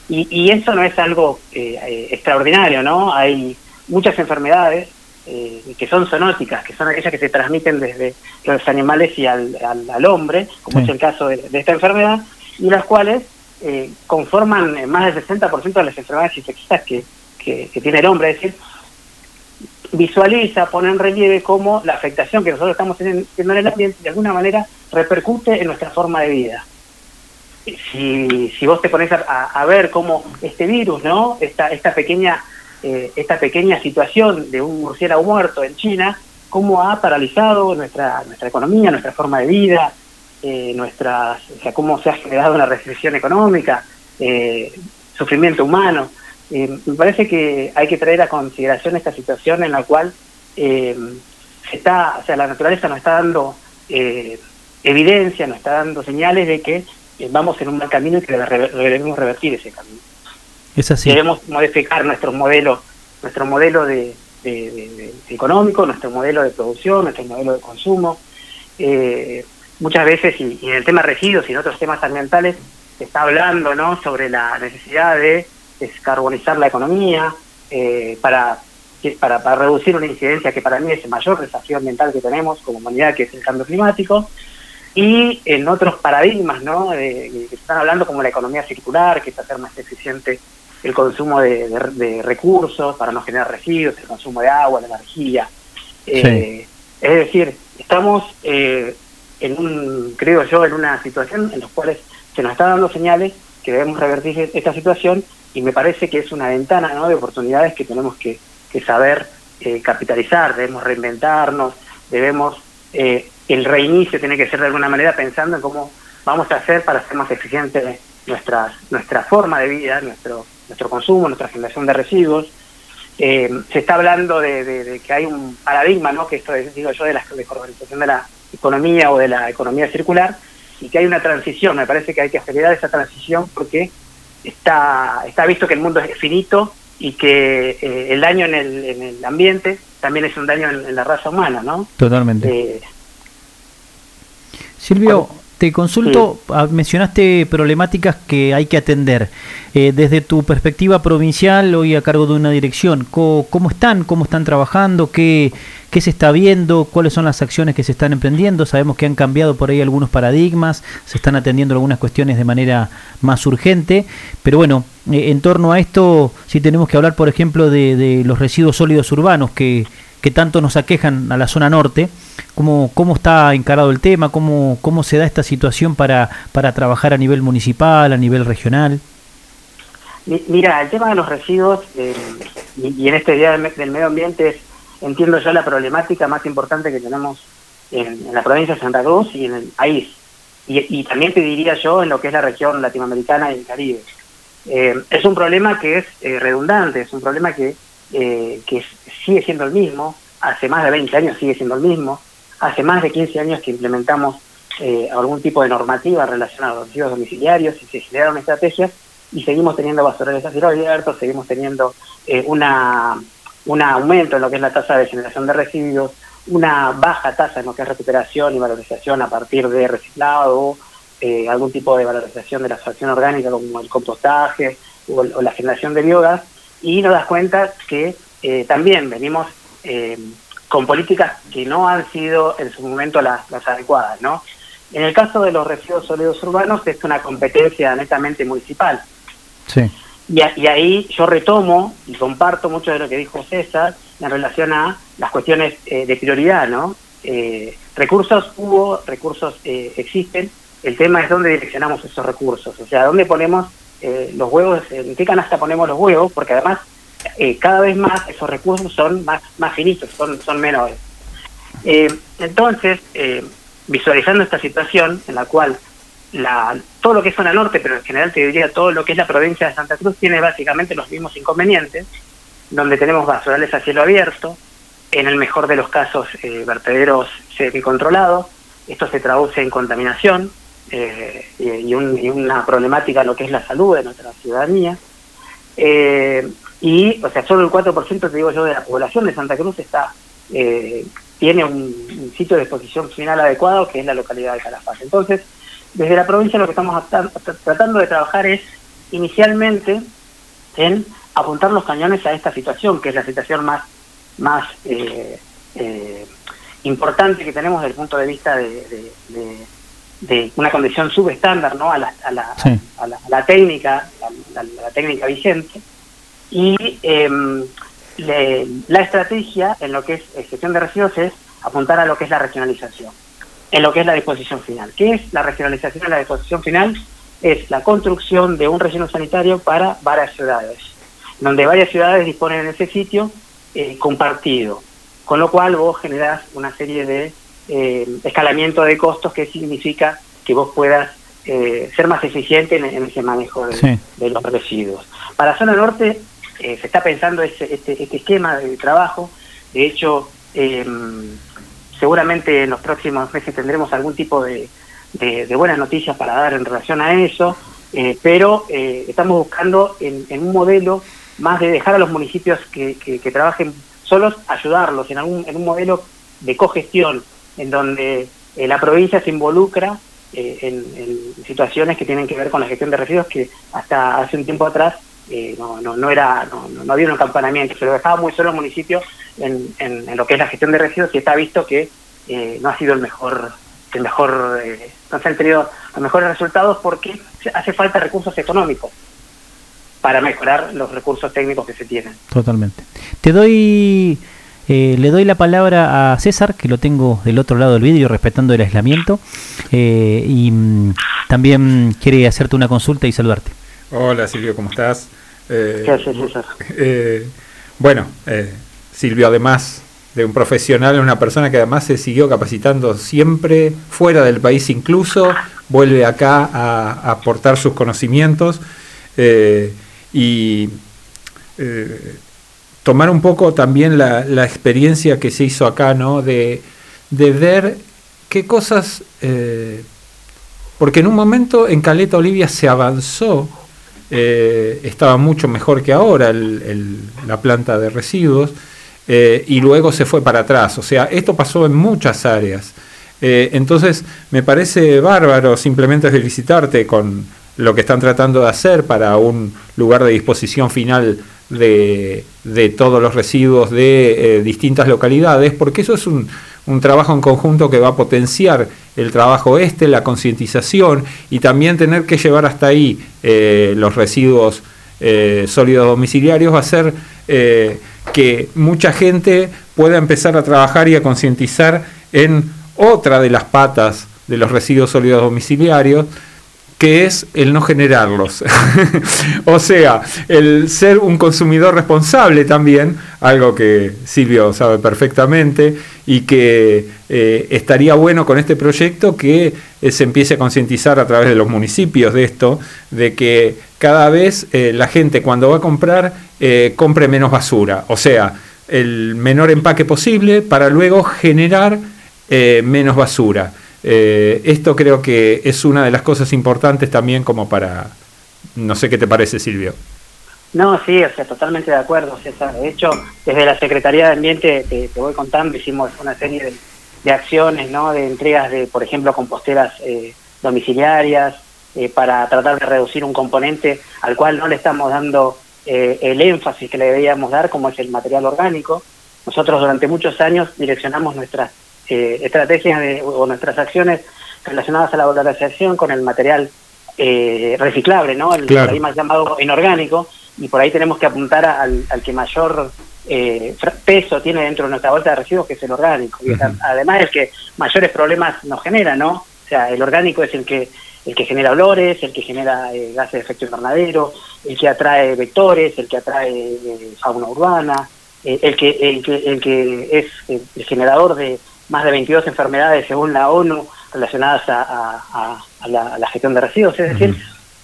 Y, y eso no es algo eh, eh, extraordinario, ¿no? Hay muchas enfermedades eh, que son zoonóticas, que son aquellas que se transmiten desde los animales y al, al, al hombre, como Sí. es el caso de, de esta enfermedad, y las cuales eh, conforman eh, más del 60% de las enfermedades infecciosas que, que, que tiene el hombre. Es decir, visualiza, pone en relieve cómo la afectación que nosotros estamos teniendo en el ambiente de alguna manera repercute en nuestra forma de vida. Si, si vos te pones a, ver cómo este virus, ¿no? Esta, esta pequeña eh, esta pequeña situación de un murciélago muerto en China, cómo ha paralizado nuestra nuestra economía, nuestra forma de vida, eh, nuestras, o sea, cómo se ha generado una restricción económica, eh, sufrimiento humano. Eh, me parece que hay que traer a consideración esta situación en la cual se está, o sea, la naturaleza nos está dando evidencia, nos está dando señales de que vamos en un mal camino y que debe- debemos revertir ese camino. Es así. Debemos modificar nuestro modelo, nuestro modelo de, de- de- de- económico, nuestro modelo de producción, nuestro modelo de consumo. Eh, muchas veces, y, y en el tema residuos y en otros temas ambientales, se está hablando ¿no? sobre la necesidad de descarbonizar la economía eh, para, para, para reducir una incidencia que para mí es el mayor desafío ambiental que tenemos como humanidad, que es el cambio climático y en otros paradigmas, ¿no? De, que están hablando como la economía circular, que es hacer más eficiente el consumo de, de- de recursos para no generar residuos, el consumo de agua, de energía. Eh, Es decir, estamos eh, en un, creo yo, en una situación en la cual se nos está dando señales que debemos revertir esta situación y me parece que es una ventana ¿no? de oportunidades que tenemos que, que saber eh, capitalizar, debemos reinventarnos, debemos, eh, el reinicio tiene que ser de alguna manera pensando en cómo vamos a hacer para hacer más eficiente nuestra, nuestra forma de vida, nuestro, nuestro consumo, nuestra generación de residuos. Eh, se está hablando de, de- de que hay un paradigma, ¿no? que esto es, digo yo, de la descarbonización de la economía o de la economía circular, y que hay una transición. Me parece que hay que acelerar esa transición porque está, está visto que el mundo es finito y que eh, el daño en el, en el ambiente también es un daño en, en la raza humana, ¿no? Totalmente. Eh, Silvio, te consulto, ah, mencionaste problemáticas que hay que atender. Eh, desde tu perspectiva provincial, hoy a cargo de una dirección, ¿cómo, cómo están? ¿Cómo están trabajando? ¿Qué, ¿Qué se está viendo? ¿Cuáles son las acciones que se están emprendiendo? Sabemos que han cambiado por ahí algunos paradigmas, se están atendiendo algunas cuestiones de manera más urgente, pero bueno, eh, en torno a esto, si tenemos que hablar, por ejemplo, de, de los residuos sólidos urbanos que, que tanto nos aquejan a la zona norte, ¿cómo, cómo está encarado el tema? ¿Cómo, cómo se da esta situación para, para trabajar a nivel municipal, a nivel regional? Mi- Mira, el tema de los residuos, eh, y, en este Día del, Me- del Medio Ambiente, es, entiendo yo la problemática más importante que tenemos en, en la provincia de Santa Cruz y en el país. Y, y también te diría yo en lo que es la región latinoamericana y el Caribe. Eh, es un problema que es eh, redundante, es un problema que, eh, que sigue siendo el mismo, hace más de 20 años sigue siendo el mismo, hace más de 15 años que implementamos eh, algún tipo de normativa relacionada a los residuos domiciliarios y se generaron estrategias y seguimos teniendo basurales a cielo abierto, seguimos teniendo eh, una un aumento en lo que es la tasa de generación de residuos, una baja tasa en lo que es recuperación y valorización a partir de reciclado, eh, algún tipo de valorización de la fracción orgánica como el compostaje o, o la generación de biogás, y nos das cuenta que eh, también venimos eh, con políticas que no han sido en su momento las, las adecuadas, ¿no? En el caso de los residuos sólidos urbanos es una competencia netamente municipal. Sí. Y, a- y ahí yo retomo y comparto mucho de lo que dijo César en relación a las cuestiones eh, de prioridad, ¿no? Eh, recursos hubo, recursos eh, existen, el tema es dónde direccionamos esos recursos, o sea, dónde ponemos eh, los huevos, en qué canasta ponemos los huevos, porque además eh, cada vez más esos recursos son más, finitos, son, son menores. Eh, entonces, eh, visualizando esta situación en la cual la, todo lo que es zona norte, pero en general te diría todo lo que es la provincia de Santa Cruz, tiene básicamente los mismos inconvenientes, donde tenemos basurales a cielo abierto, en el mejor de los casos eh, vertederos semicontrolados, esto se traduce en contaminación eh, y, un- una problemática en lo que es la salud de nuestra ciudadanía. Eh, y, o sea, solo el 4%, te digo yo, de la población de Santa Cruz está eh, tiene un, sitio de exposición final adecuado, que es la localidad de Calafate. Entonces, desde la provincia lo que estamos ata- tratando de trabajar es inicialmente en apuntar los cañones a esta situación, que es la situación más, más eh, eh, importante que tenemos desde el punto de vista de- de una condición subestándar ¿no? a, la, a, la, Sí. a, la, a la técnica, a la, técnica vigente. Y em, le- la estrategia en lo que es gestión de residuos es apuntar a lo que es la regionalización, en lo que es la disposición final. ¿Qué es la regionalización la disposición final? Es la construcción de un relleno sanitario para varias ciudades, donde varias ciudades disponen de ese sitio eh, compartido, con lo cual vos generás una serie de eh, escalamiento de costos que significa que vos puedas eh, ser más eficiente en, en ese manejo de, Sí. de los residuos. Para zona norte eh, se está pensando ese, este, este esquema de trabajo. De hecho, eh, seguramente en los próximos meses tendremos algún tipo de, de- de buenas noticias para dar en relación a eso, eh, pero eh, estamos buscando en, en un modelo más de dejar a los municipios que, que- que trabajen solos, ayudarlos en, algún, en un modelo de cogestión, en donde eh, la provincia se involucra eh, en, situaciones que tienen que ver con la gestión de residuos que hasta hace un tiempo atrás eh, no, no, no era no, no había un acampanamiento, se lo dejaba muy solo el municipio en, en, en lo que es la gestión de residuos y está visto que no ha sido el mejor el mejor no se han tenido los mejores resultados porque hace falta recursos económicos para mejorar los recursos técnicos que se tienen. Totalmente. Te doy, eh, le doy la palabra a César, que lo tengo del otro lado del vídeo, respetando el aislamiento, eh, y mm, también quiere hacerte una consulta y saludarte. Hola Silvio, ¿cómo estás? Eh, ¿Qué haces, César? eh, bueno, eh, Silvio, además de un profesional, una persona que además se siguió capacitando siempre, fuera del país incluso, vuelve acá a, a aportar sus conocimientos eh, y eh, tomar un poco también la, experiencia que se hizo acá, ¿no? De, de ver qué cosas... eh, porque en un momento en Caleta Olivia se avanzó, eh, estaba mucho mejor que ahora la planta de residuos, eh, y luego se fue para atrás. O sea, esto pasó en muchas áreas. Entonces, me parece bárbaro simplemente felicitarte con lo que están tratando de hacer para un lugar de disposición final de, todos los residuos de eh, distintas localidades, porque eso es un, un trabajo en conjunto que va a potenciar el trabajo este, la concientización y también tener que llevar hasta ahí eh, los residuos eh, sólidos domiciliarios va a eh, que mucha gente pueda empezar a trabajar y a concientizar en otra de las patas de los residuos sólidos domiciliarios, que es el no generarlos. [LAUGHS] o sea, el ser un consumidor responsable también, algo que Silvio sabe perfectamente y que eh, estaría bueno con este proyecto que eh, se empiece a concientizar a través de los municipios de esto, de que cada vez eh, la gente cuando va a comprar compre menos basura, o sea, el menor empaque posible para luego generar menos basura. Eh, esto creo que es una de las cosas importantes también como para... No sé qué te parece, Silvio. No, sí, o sea, totalmente de acuerdo, César. De hecho, desde la Secretaría de Ambiente, te, voy contando, hicimos una serie de, de acciones, ¿no? De entregas de, por ejemplo, composteras eh, domiciliarias, eh, para tratar de reducir un componente al cual no le estamos dando eh, el énfasis que le deberíamos dar, como es el material orgánico. Nosotros durante muchos años direccionamos nuestras eh, estrategias de- o nuestras acciones relacionadas a la valorización con el material eh, reciclable, ¿no? El Claro. ahí más llamado inorgánico, y por ahí tenemos que apuntar a- al, al que mayor eh, peso tiene dentro de nuestra bolsa de residuos, que es el orgánico. Y además el que mayores problemas nos genera, ¿no? O sea, el orgánico es el que el que genera olores, el que genera eh, gases de efecto invernadero, el que atrae vectores, el que atrae eh, fauna urbana, eh, el que el que el que es eh, el generador de más de 22 enfermedades según la ONU relacionadas a, a- a- a la, a la gestión de residuos. Es decir,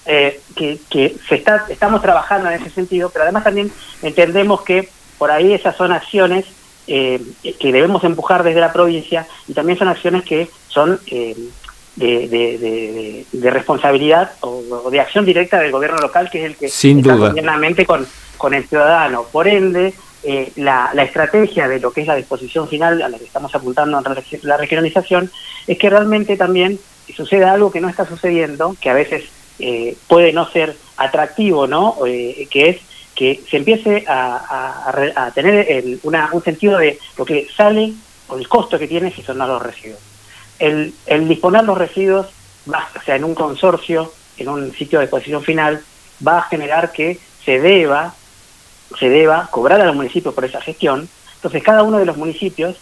eh, que, que se está, estamos trabajando en ese sentido, pero además también entendemos que por ahí esas son acciones eh, que debemos empujar desde la provincia y también son acciones que son eh, de, de- de- de responsabilidad o, o de acción directa del gobierno local, que es el que Sin está duda. con, con el ciudadano. Por ende, eh, la, la estrategia de lo que es la disposición final a la que estamos apuntando en la regionalización es que realmente también suceda algo que no está sucediendo, que a veces eh, puede no ser atractivo, ¿no? Eh, que es que se empiece a, tener el- una- un sentido de lo que sale o el costo que tiene gestionar los residuos. El, el disponer los residuos, sea, en un consorcio, en un sitio de disposición final, va a generar que se deba, se deba cobrar a los municipios por esa gestión. Entonces, cada uno de los municipios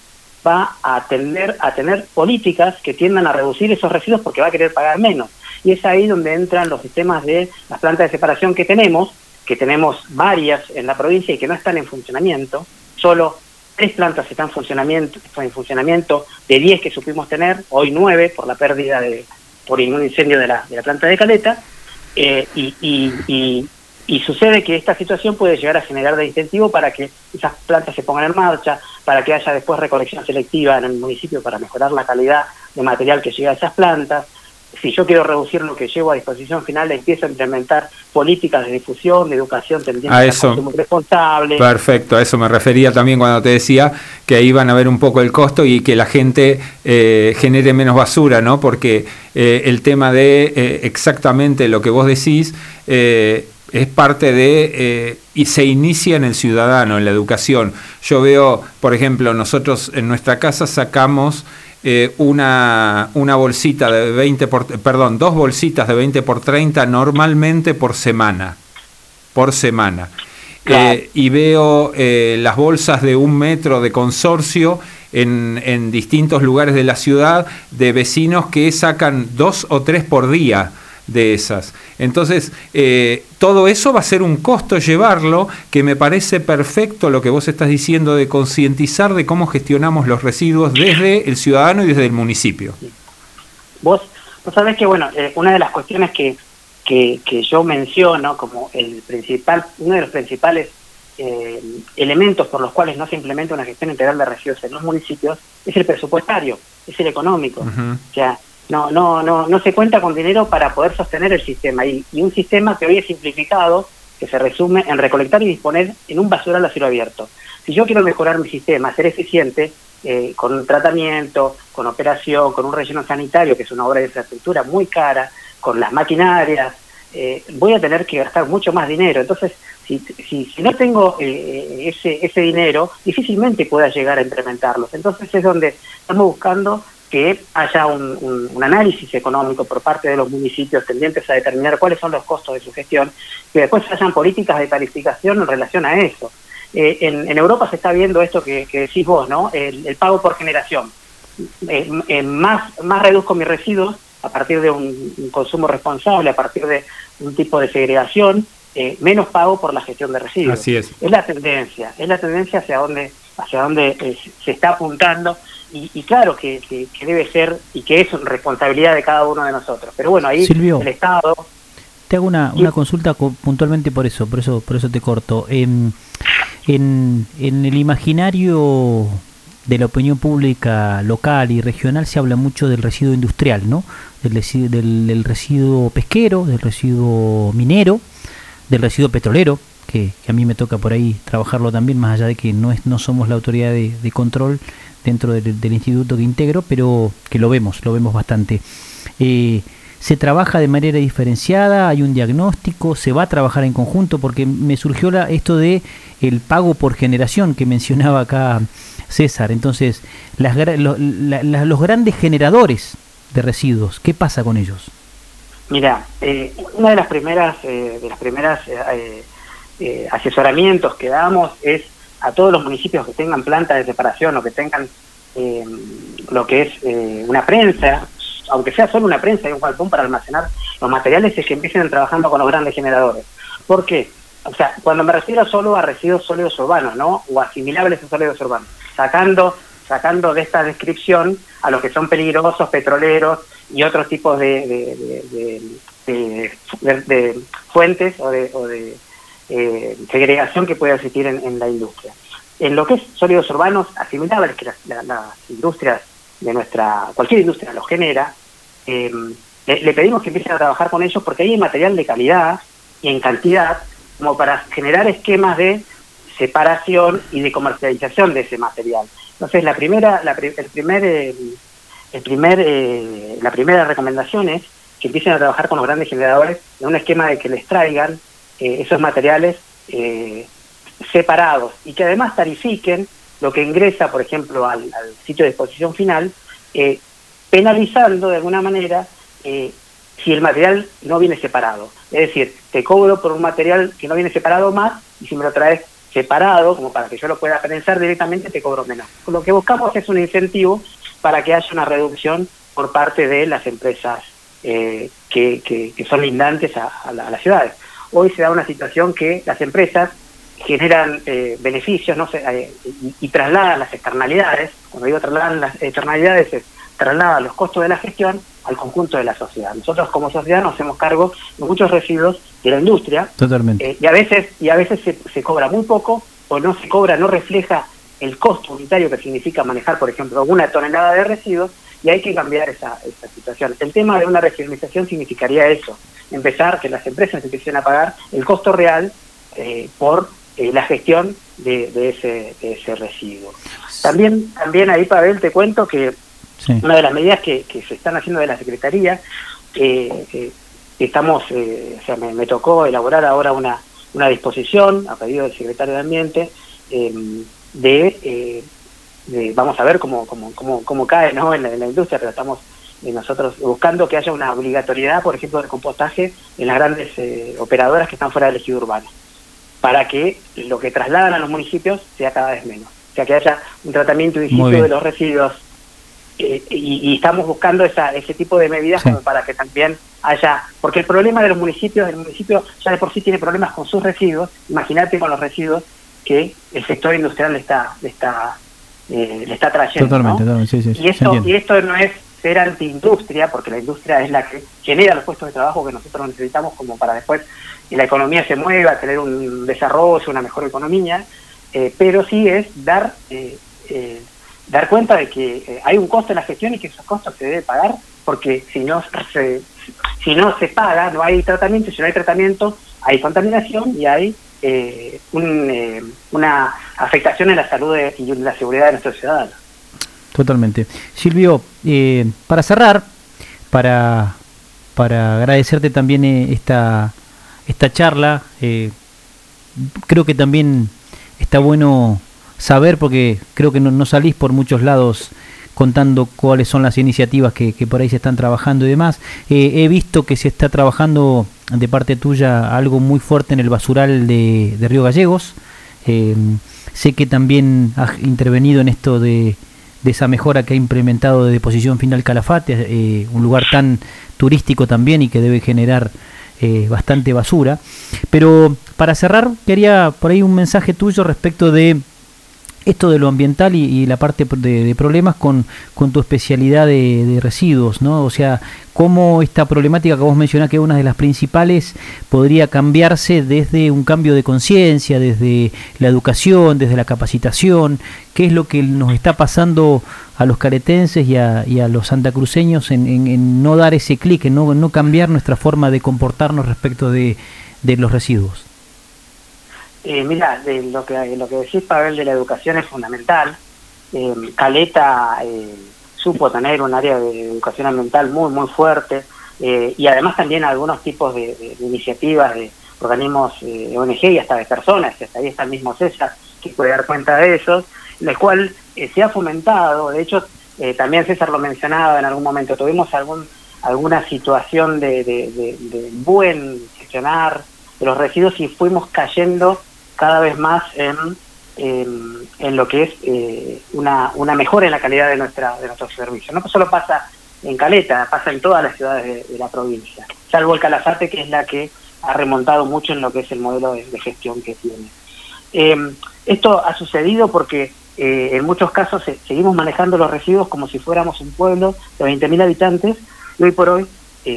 va a tender a tener políticas que tiendan a reducir esos residuos porque va a querer pagar menos. Y es ahí donde entran los sistemas de las plantas de separación que tenemos, que tenemos varias en la provincia y que no están en funcionamiento. Solo tres plantas están en funcionamiento, están en funcionamiento de 10 que supimos tener, hoy nueve por la pérdida de, por un incendio de la, de la planta de Caleta. Eh, y, y, y, y sucede que esta situación puede llegar a generar de incentivo para que esas plantas se pongan en marcha, para que haya después recolección selectiva en el municipio para mejorar la calidad de material que llega a esas plantas. Si yo quiero reducir lo que llevo a disposición final, empiezo a implementar políticas de difusión, de educación tendientes A eso. consumo responsable. Perfecto, a eso me refería también cuando te decía que ahí van a ver un poco el costo y que la gente eh, genere menos basura, ¿no? Porque eh, el tema de eh, exactamente lo que vos decís es parte de, eh, y se inicia en el ciudadano, en la educación. Yo veo, por ejemplo, nosotros en nuestra casa sacamos eh, una, una bolsita de 20 por, perdón, dos bolsitas de 20 por 30 normalmente por semana, por semana. Claro. Eh, y veo las bolsas de un metro de consorcio en, en distintos lugares de la ciudad de vecinos que sacan dos o tres por día de esas. Entonces, eh, todo eso va a ser un costo llevarlo, que me parece perfecto lo que vos estás diciendo de concientizar de cómo gestionamos los residuos desde el ciudadano y desde el municipio. Vos, vos sabés que, bueno, eh, una de las cuestiones que, que, que yo menciono como el principal, uno de los principales eh, elementos por los cuales no se implementa una gestión integral de residuos en los municipios es el presupuestario, es el económico. Ujú. O sea, no, no, no, no se cuenta con dinero para poder sostener el sistema. Y, y un sistema que hoy es simplificado, que se resume en recolectar y disponer en un basural a cielo abierto. Si yo quiero mejorar mi sistema, ser eficiente, eh, con un tratamiento, con operación, con un relleno sanitario, que es una obra de infraestructura muy cara, con las maquinarias, eh, voy a tener que gastar mucho más dinero. Entonces, si, si, si no tengo eh, ese, ese dinero, difícilmente pueda llegar a implementarlos. Entonces es donde estamos buscando que haya un, un, un, análisis económico por parte de los municipios tendientes a determinar cuáles son los costos de su gestión, que después hayan políticas de tarificación en relación a eso. Eh, en, en, Europa se está viendo esto que, que decís vos, ¿no? El, el pago por generación. Eh, más, más reduzco mis residuos a partir de un, un, consumo responsable, a partir de un tipo de segregación, eh, menos pago por la gestión de residuos. Así es. Es la tendencia, es la tendencia hacia donde, hacia donde eh, se está apuntando y, y claro que, que, que, debe ser y que es responsabilidad de cada uno de nosotros. Pero bueno, ahí Silvio, el Estado... Te hago una, una consulta puntualmente por eso, por eso, por eso te corto. En, en, en el imaginario de la opinión pública local y regional se habla mucho del residuo industrial, ¿no? Del, del, del residuo pesquero, del residuo minero, del residuo petrolero, que, que, a mí me toca por ahí trabajarlo también, más allá de que no, es, no somos la autoridad de, de control dentro del, instituto que integro, pero que lo vemos, lo vemos bastante. Eh, se trabaja de manera diferenciada, hay un diagnóstico, se va a trabajar en conjunto, porque me surgió esto de el pago por generación que [LAUGHS] mencionaba acá César. Entonces, los grandes generadores de residuos, ¿qué pasa con ellos? Mira, eh, una de las primeras, eh, de las primeras eh, asesoramientos que damos es a todos los municipios que tengan plantas de separación o que tengan lo que es una prensa, aunque sea solo una prensa y un galpón para almacenar los materiales, es que empiecen trabajando con los grandes generadores. ¿Por qué? O sea, cuando me refiero solo a residuos sólidos urbanos, ¿no? O asimilables a sólidos urbanos, sacando, sacando de esta descripción a los que son peligrosos, petroleros y otros tipos de, de, de, de fuentes o de, o eh, segregación que puede existir en, la industria. En lo que es sólidos urbanos asimilables, que las, las, las industrias de nuestra, cualquier industria los genera, eh, le, pedimos que empiecen a trabajar con ellos porque hay material de calidad y en cantidad como para generar esquemas de separación y de comercialización de ese material. Entonces, la primera, la, el primer, eh, el primer, eh, la primera recomendación es que empiecen a trabajar con los grandes generadores en un esquema de que les traigan eh, esos materiales separados y que además tarifiquen lo que ingresa, por ejemplo, al, sitio de disposición final, penalizando de alguna manera si el material no viene separado. Es decir, te cobro por un material que no viene separado más y si me lo traes separado, como para que yo lo pueda pensar directamente, te cobro menos. Lo que buscamos es un incentivo para que haya una reducción por parte de las empresas eh, que, que, son lindantes a, las ciudades. Hoy se da una situación que las empresas generan eh, beneficios no eh, y, y, trasladan las externalidades, cuando digo trasladan las externalidades es traslada los costos de la gestión al conjunto de la sociedad. Nosotros como sociedad nos hacemos cargo de muchos residuos de la industria. Totalmente. Eh, y a veces, y a veces se, cobra muy poco o no se cobra, no refleja el costo unitario que significa manejar, por ejemplo, una tonelada de residuos y hay que cambiar esa, esa situación. El tema de una regionalización significaría eso, empezar que las empresas empiecen a pagar el costo real eh, por eh, la gestión de, de, ese, de ese residuo. También, también ahí, Pavel, te cuento que una de las medidas que, se están haciendo de la Secretaría, eh, estamos, eh, o sea, me, tocó elaborar ahora una, una disposición a pedido del secretario de Ambiente em, eh, de, vamos a ver cómo, cómo, cómo, cómo cae ¿no? en, la, industria, pero estamos nosotros buscando que haya una obligatoriedad, por ejemplo, de compostaje en las grandes operadoras que están fuera del ejido urbano, para que lo que trasladan a los municipios sea cada vez menos. O sea, que haya un tratamiento distinto de los residuos eh, y, estamos buscando esa, ese tipo de medidas como para que también haya, porque el problema de los municipios, el municipio ya de por sí tiene problemas con sus residuos, imagínate con los residuos que el sector industrial está, le está, eh, le está trayendo. Totalmente, y, esto, y esto no es ser antiindustria, porque la industria es la que genera los puestos de trabajo que nosotros necesitamos como para después que la economía se mueva, tener un desarrollo, una mejor economía, eh, pero sí es dar eh, dar cuenta de que eh, hay un costo en la gestión y que esos costos se debe pagar porque si no se, si no se paga no hay tratamiento, si no hay tratamiento hay contaminación y hay eh, eh, una afectación en la salud y la seguridad de nuestros ciudadanos. Totalmente. Silvio, para cerrar, para, para agradecerte también esta, esta charla, creo que también está bueno saber, porque creo que no, salís por muchos lados contando cuáles son las iniciativas que, por ahí se están trabajando y demás. Eh, he visto que se está trabajando de parte tuya algo muy fuerte en el basural de, Río Gallegos. Eh, sé que también has intervenido en esto de, esa mejora que ha implementado de deposición final Calafate, eh, un lugar tan turístico también y que debe generar bastante basura. Pero para cerrar, quería por ahí un mensaje tuyo respecto de esto de lo ambiental y, la parte de, problemas con, con, tu especialidad de, residuos, ¿no? O sea, cómo esta problemática que vos mencionás, que es una de las principales, podría cambiarse desde un cambio de conciencia, desde la educación, desde la capacitación, qué es lo que nos está pasando a los caretenses y a, y a los santacruceños en, en, no dar ese clic, en no, no cambiar nuestra forma de comportarnos respecto de los residuos. Eh, mira, de lo que lo que decís, Pavel, de la educación es fundamental. Eh, Caleta eh, supo tener un área de educación ambiental muy, muy fuerte eh, y además también algunos tipos de, iniciativas de organismos ONG y hasta de personas, que hasta ahí está el mismo César, que puede dar cuenta de eso, el cual se ha fomentado, de hecho, también César lo mencionaba en algún momento, tuvimos algún alguna situación de, de buen gestionar de los residuos y fuimos cayendo cada vez más en, en, lo que es eh, una, una mejora en la calidad de nuestra de nuestros servicios. No solo pasa en Caleta, pasa en todas las ciudades de, la provincia, salvo el Calafate, que es la que ha remontado mucho en lo que es el modelo de, gestión que tiene. Eh, esto ha sucedido porque eh, en muchos casos seguimos manejando los residuos como si fuéramos un pueblo de 20.000 habitantes y hoy por hoy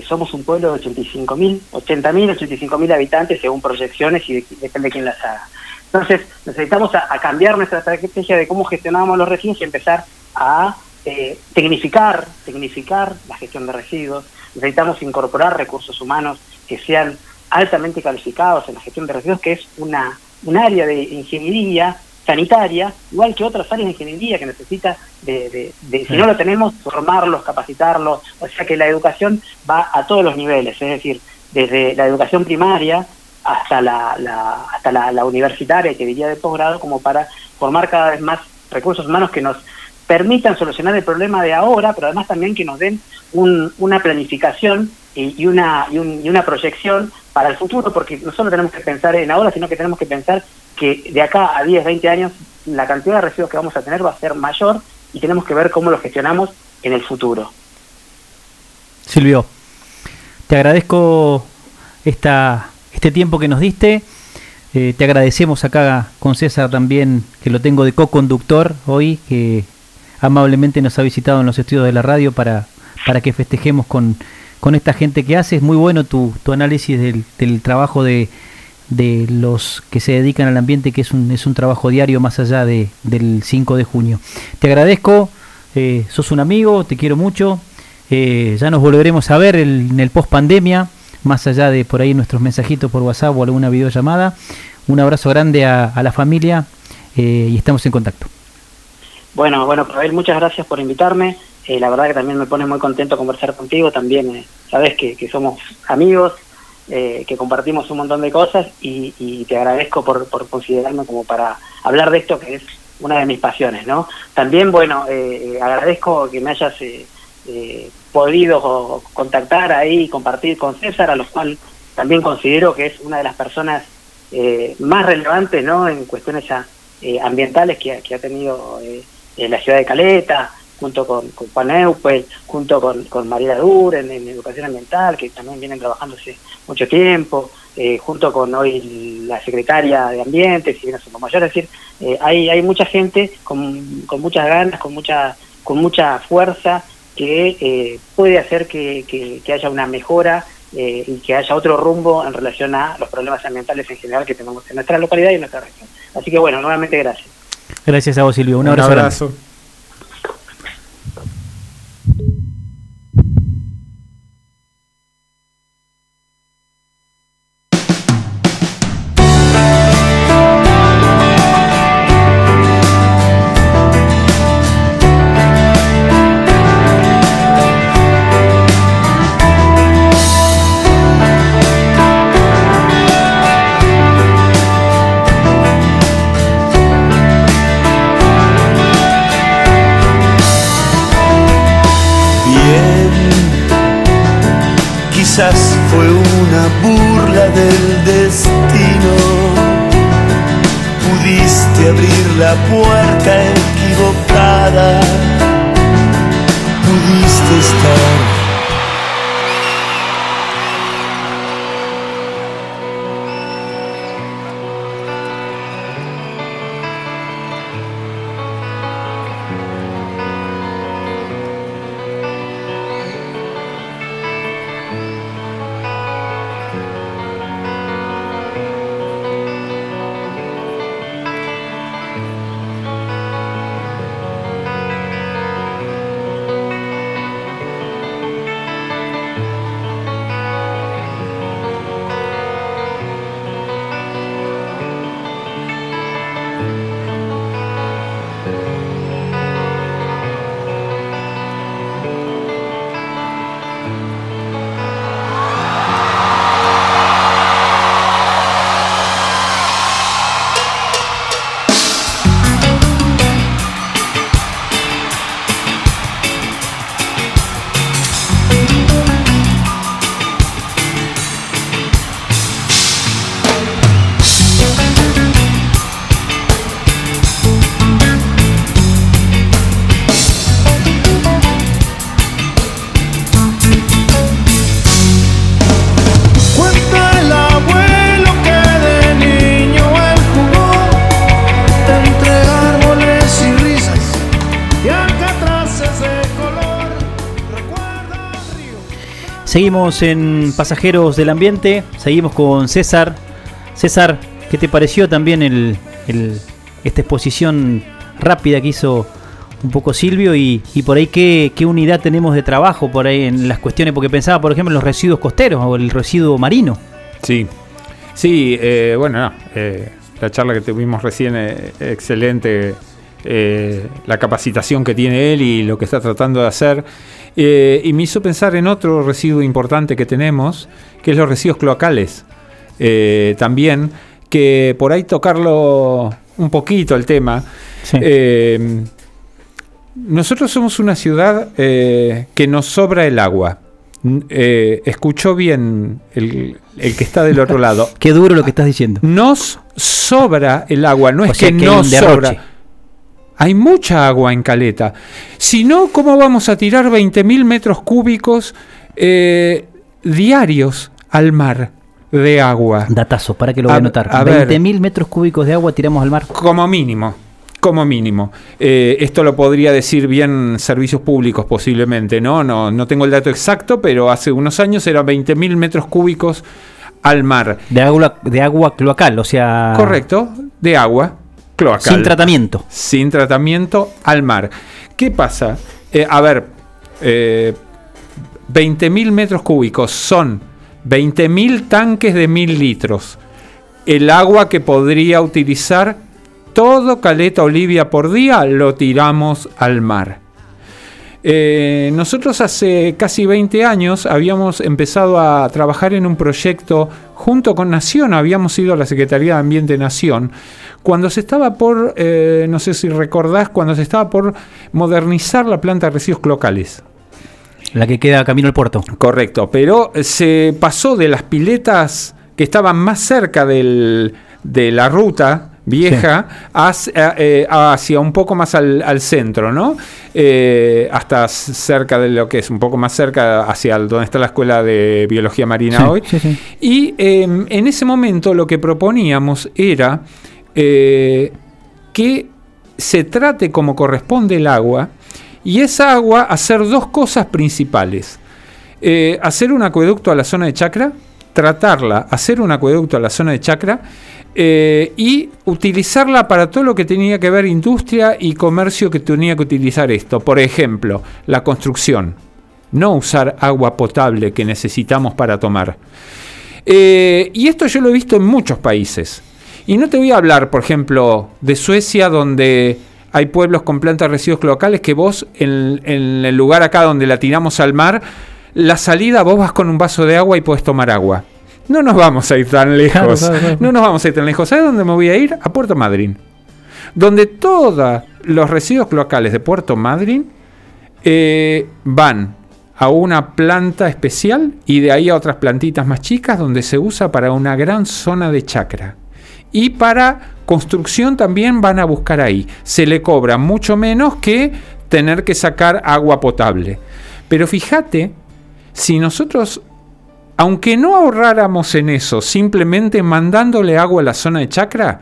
somos un pueblo de 85.000, 80.000, 85.000 habitantes según proyecciones y depende de quién las haga. Entonces, necesitamos a, cambiar nuestra estrategia de cómo gestionamos los residuos y empezar a eh, tecnificar, tecnificar la gestión de residuos. Necesitamos incorporar recursos humanos que sean altamente calificados en la gestión de residuos, que es una un área de ingeniería sanitaria, igual que otras áreas de ingeniería que necesita de, de- de- si no lo tenemos, formarlos, capacitarlos, o sea que la educación va a todos los niveles, es decir, desde la educación primaria hasta la, la- hasta la, la universitaria, que diría de posgrado, como para formar cada vez más recursos humanos que nos permitan solucionar el problema de ahora, pero además también que nos den un- una planificación y, y una, y, un- y una proyección para el futuro, porque no solo tenemos que pensar en ahora, sino que tenemos que pensar que de acá a 10, 20 años la cantidad de residuos que vamos a tener va a ser mayor y tenemos que ver cómo lo gestionamos en el futuro. Silvio, te agradezco esta, este tiempo que nos diste. Eh, te agradecemos acá con César también, que lo tengo de co-conductor hoy, que amablemente nos ha visitado en los estudios de la radio para, para que festejemos con, con esta gente que hace. Es muy bueno tu, tu análisis del trabajo de, de los que se dedican al ambiente, que es un, es un trabajo diario más allá de, del 5 de junio. Te agradezco, eh, sos un amigo, te quiero mucho. Eh, ya nos volveremos a ver en el post pandemia, más allá de por ahí nuestros mensajitos por WhatsApp o alguna videollamada. Un abrazo grande a, la familia eh, y estamos en contacto. Bueno, bueno, Pavel, muchas gracias por invitarme. La verdad que también me pone muy contento conversar contigo. También sabes que, que somos amigos, eh, que compartimos un montón de cosas y, y te agradezco por, considerarme como para hablar de esto que es una de mis pasiones, ¿no? También, bueno, eh, eh, agradezco que me hayas eh, eh, podido contactar ahí y compartir con César, a lo cual también considero que es una de las personas eh, más relevantes, ¿no? En cuestiones eh, ambientales que, que ha tenido en la ciudad de Caleta, junto con, con Juan Eupel, junto con, con Mariela Dur en, en educación ambiental, que también vienen trabajando hace mucho tiempo, eh, junto con hoy la secretaria de Ambiente, si bien es mayor, es decir, eh, hay, hay mucha gente con, con muchas ganas, con mucha, con mucha fuerza, que eh, puede hacer que, que- que haya una mejora eh, y que haya otro rumbo en relación a los problemas ambientales en general que tenemos en nuestra localidad y en nuestra región. Así que bueno, nuevamente gracias. Gracias a vos, Silvio. Un abrazo. Del destino. Pudiste abrir la puerta equivocada. Pudiste estar Seguimos en Pasajeros del Ambiente, seguimos con César. César, ¿qué te pareció también el, esta exposición rápida que hizo un poco Silvio? Y, y por ahí, ¿qué, qué unidad tenemos de trabajo por ahí en las cuestiones? Porque pensaba, por ejemplo, en los residuos costeros o el residuo marino. Sí, sí, eh, bueno, no, eh, la charla que tuvimos recién, eh, excelente eh, la capacitación que tiene él y lo que está tratando de hacer. Eh, y me hizo pensar en otro residuo importante que tenemos, que es los residuos cloacales. Eh, también, que por ahí tocarlo un poquito el tema. Sí. Nosotros somos una ciudad que nos sobra el agua. Eh, escuchó bien el, el que está del otro lado. [LAUGHS] Qué duro lo que estás diciendo. Nos sobra el agua, no O es que, que hay no un derroche. sobra. Hay mucha agua en Caleta. Si no, ¿cómo vamos a tirar 20.000 metros cúbicos eh, diarios al mar de agua? Datazo, para que lo voy a anotar. a ver. 20.000 metros cúbicos de agua tiramos al mar. Como mínimo. Como mínimo. Eh, esto lo podría decir bien servicios públicos posiblemente, ¿no? No, no tengo el dato exacto, pero hace unos años eran 20.000 metros cúbicos al mar. De agua, de agua cloacal, o sea. Correcto, de agua cloacal. Sin tratamiento. sin tratamiento al mar. ¿Qué pasa? Eh, a ver, eh, 20.000 metros cúbicos son 20.000 tanques de 1.000 litros. El agua que podría utilizar todo Caleta Olivia por día lo tiramos al mar. Eh, nosotros hace casi 20 años habíamos empezado a trabajar en un proyecto junto con Nación, habíamos ido a la Secretaría de Ambiente Nación, cuando se estaba por, eh, no sé si recordás, cuando se estaba por modernizar la planta de residuos locales. La que queda camino al puerto. Correcto, pero se pasó de las piletas que estaban más cerca del- de la ruta vieja hacia, eh, hacia un poco más al, al centro, ¿no? Eh, hasta cerca de lo que es un poco más cerca hacia el- donde está la escuela de biología marina Sí, hoy. sí. Y eh, en ese momento lo que proponíamos era eh, que se trate como corresponde el agua y esa agua hacer dos cosas principales. Eh, hacer un acueducto a la zona de chacra, tratarla, hacer un acueducto a la zona de chacra eh, y utilizarla para todo lo que tenía que ver industria y comercio que tenía que utilizar esto. Por ejemplo, la construcción. No usar agua potable que necesitamos para tomar. Eh, y esto yo lo he visto en muchos países. Y no te voy a hablar, por ejemplo, de Suecia, donde hay pueblos con plantas de residuos cloacales que vos, en, en el lugar acá donde la tiramos al mar, la salida vos vas con un vaso de agua y puedes tomar agua. No nos vamos a ir tan lejos. claro, claro. No nos vamos a ir tan lejos. ¿Sabes dónde me voy a ir? A Puerto Madryn. Donde todos los residuos cloacales de Puerto Madryn eh, van a una planta especial y de ahí a otras plantitas más chicas donde se usa para una gran zona de chacra. Y para construcción también van a buscar ahí. Se le cobra mucho menos que tener que sacar agua potable. Pero fíjate, si nosotros, aunque no ahorráramos en eso, simplemente mandándole agua a la zona de chacra,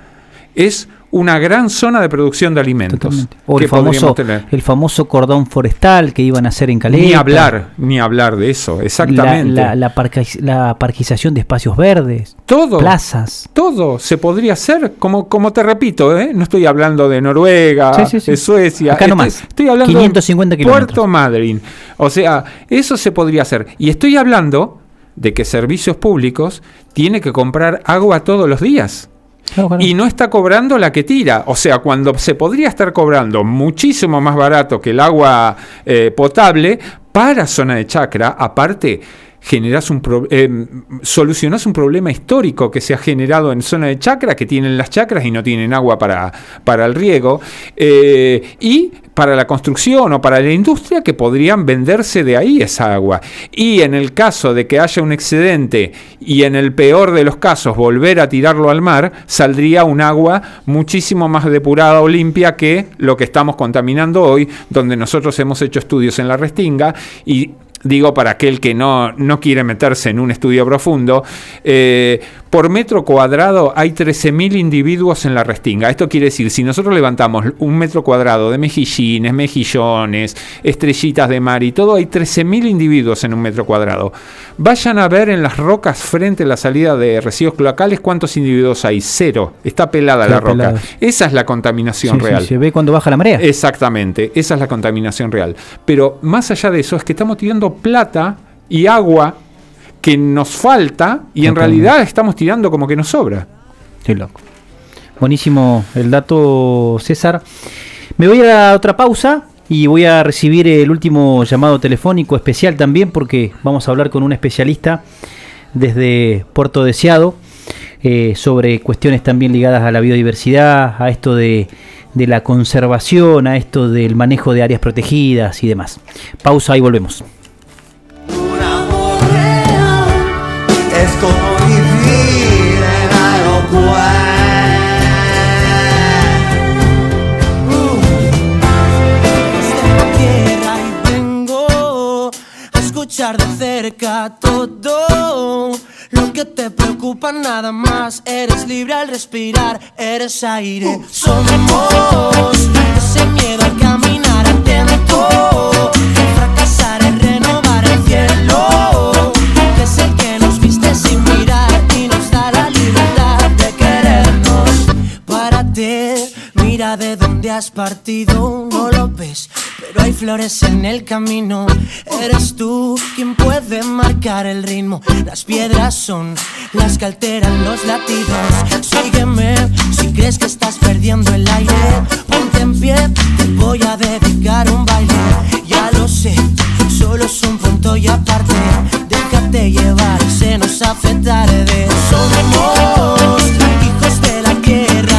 es una gran zona de producción de alimentos. Totalmente. O que el famoso, podríamos tener. el famoso cordón forestal que iban a hacer en Caleta. Ni hablar, ni hablar de eso, exactamente. La, la, la parca- la parquización de espacios verdes. todo, Plazas. todo se podría hacer, como, como te repito, ¿eh? no estoy hablando de Noruega, Sí, sí, sí. de Suecia, Acá estoy, nomás, estoy hablando 550 de. Puerto Madryn. O sea, eso se podría hacer. Y estoy hablando de que servicios públicos tiene que comprar agua todos los días. Claro. Y no está cobrando la que tira. O sea, cuando se podría estar cobrando muchísimo más barato que el agua eh, potable para zona de chacra, aparte generas un eh, un problema histórico que se ha generado en zona de chacra, que tienen las chacras y no tienen agua para, para el riego, eh, y para la construcción o para la industria que podrían venderse de ahí esa agua. Y en el caso de que haya un excedente y en el peor de los casos volver a tirarlo al mar, saldría un agua muchísimo más depurada o limpia que lo que estamos contaminando hoy, donde nosotros hemos hecho estudios en la Restinga y digo para aquel que no, no quiere meterse en un estudio profundo, eh, por metro cuadrado hay 13.000 individuos en la restinga. Esto quiere decir, si nosotros levantamos un metro cuadrado de mejillines, mejillones, estrellitas de mar y todo, hay 13.000 individuos en un metro cuadrado. Vayan a ver en las rocas frente a la salida de residuos cloacales cuántos individuos hay. Cero. Está pelada Está la roca. pelada. Esa es la contaminación Sí, sí, real. se ve cuando baja la marea. Exactamente, esa es la contaminación real. Pero más allá de eso es que estamos tirando plata y agua que nos falta y en realidad estamos tirando como que nos sobra. Qué loco. buenísimo el dato, César. Me voy a otra pausa y voy a recibir el último llamado telefónico especial también porque vamos a hablar con un especialista desde Puerto Deseado eh, sobre cuestiones también ligadas a la biodiversidad, a esto de, de la conservación, a esto del manejo de áreas protegidas y demás. Pausa y volvemos. Nada más. Eres libre al respirar, eres aire. Somos ese miedo al caminar atento. Fracasar es renovar el cielo. Es el que nos viste sin mirar y nos da la libertad de querernos. Párate, mira de dónde has partido, no lo ves, pero hay flores en el camino. Eres tú quien puede marcar el ritmo. Las piedras son las que alteran los latidos. Sígueme si crees que estás perdiendo el aire. Ponte en pie, te voy a dedicar un baile. Ya lo sé, solo es un punto y aparte. Déjate llevar, se nos hace tarde. Somos hijos de la tierra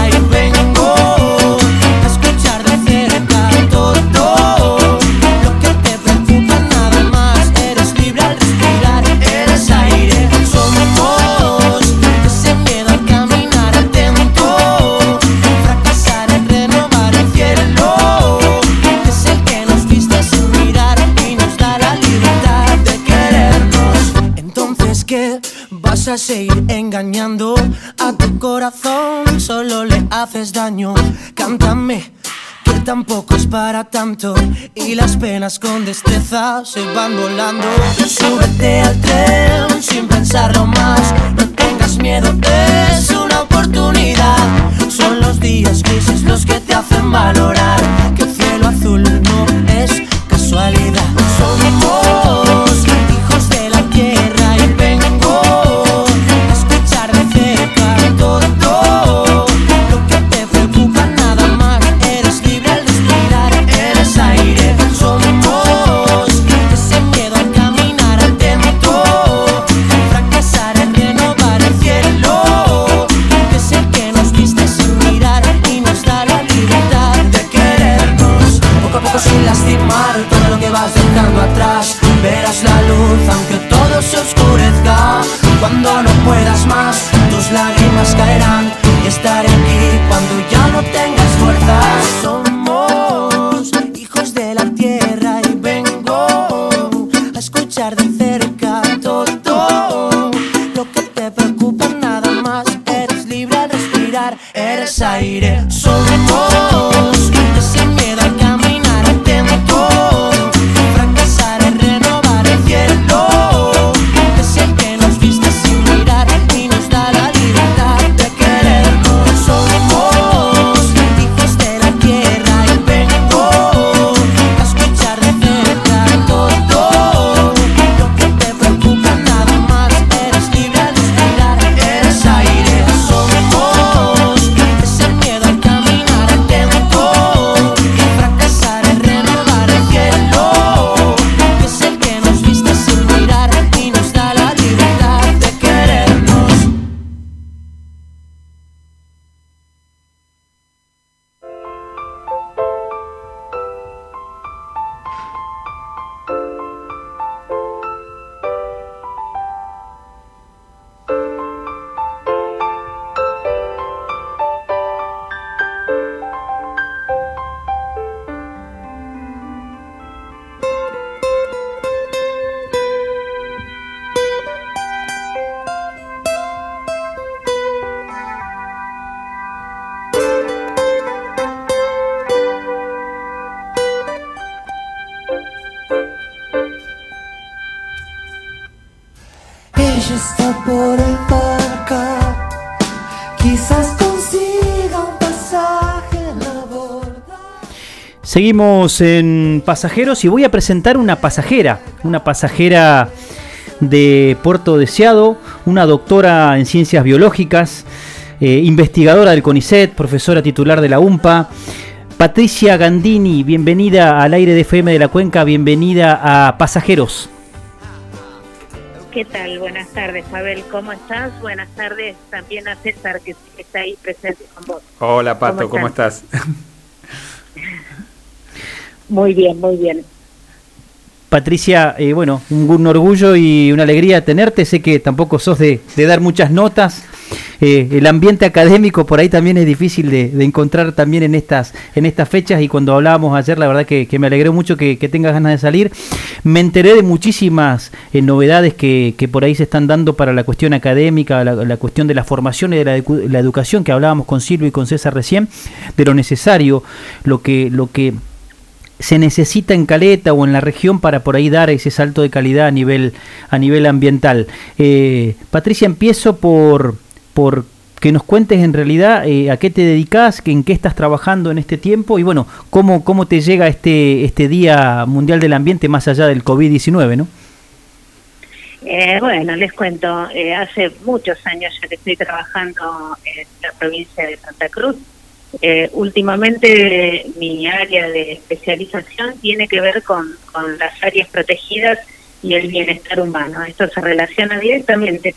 solo le haces daño. Cántame que tampoco es para tanto y las penas con destreza se van volando. Súbete al tren sin pensarlo más, no tengas miedo, es una oportunidad. Son los días grises los que te hacen valorar que el cielo azul no es casualidad. Somos Seguimos en pasajeros y voy a presentar una pasajera, una pasajera de Puerto Deseado, una doctora en ciencias biológicas, eh, investigadora del CONICET, profesora titular de la UMPA. Patricia Gandini, bienvenida al aire de FM de la Cuenca, bienvenida a Pasajeros. ¿Qué tal? Buenas tardes, Mabel. ¿Cómo estás? Buenas tardes también a César, que está ahí presente con vos. Hola Pato, ¿cómo, estás? [LAUGHS] Muy bien, muy bien. Patricia, eh, bueno, un, orgullo y una alegría tenerte. Sé que tampoco sos de, dar muchas notas. Eh, el ambiente académico por ahí también es difícil de, encontrar también en estas, en estas fechas y cuando hablábamos ayer la verdad que, me alegré mucho que, tengas ganas de salir. Me enteré de muchísimas eh, novedades que, que, por ahí se están dando para la cuestión académica, la, la cuestión de la formación y de la, la, educación que hablábamos con Silvio y con César recién, de lo necesario, lo que... Lo que se necesita en Caleta o en la región para por ahí dar ese salto de calidad a nivel, a nivel ambiental. Eh, Patricia, empiezo por, por que nos cuentes en realidad eh, a qué te dedicas, en qué estás trabajando en este tiempo y bueno, cómo, cómo te llega este, este Día Mundial del Ambiente más allá del COVID-19, ¿no? Eh, bueno, les cuento, eh, hace muchos años ya que estoy trabajando en la provincia de Santa Cruz, eh, últimamente mi área de especialización tiene que ver con, con, las áreas protegidas y el bienestar humano. Esto se relaciona directamente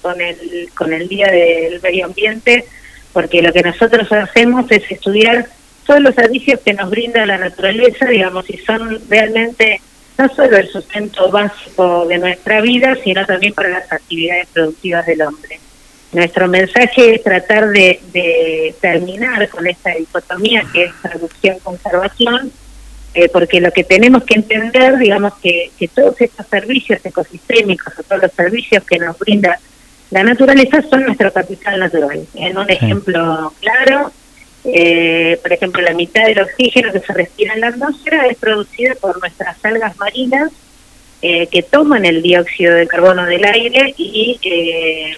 con, el, con el Día del Medio Ambiente, porque lo que nosotros hacemos es estudiar todos los servicios que nos brinda la naturaleza, digamos, y son realmente no solo el sustento básico de nuestra vida, sino también para las actividades productivas del hombre. Nuestro mensaje es tratar de, de terminar con esta dicotomía que es producción-conservación, eh, porque lo que tenemos que entender, digamos, que, que todos estos servicios ecosistémicos o todos los servicios que nos brinda la naturaleza son nuestro capital natural. En un sí. ejemplo claro, eh, por ejemplo, la mitad del oxígeno que se respira en la atmósfera es producida por nuestras algas marinas eh, que toman el dióxido de carbono del aire y eh,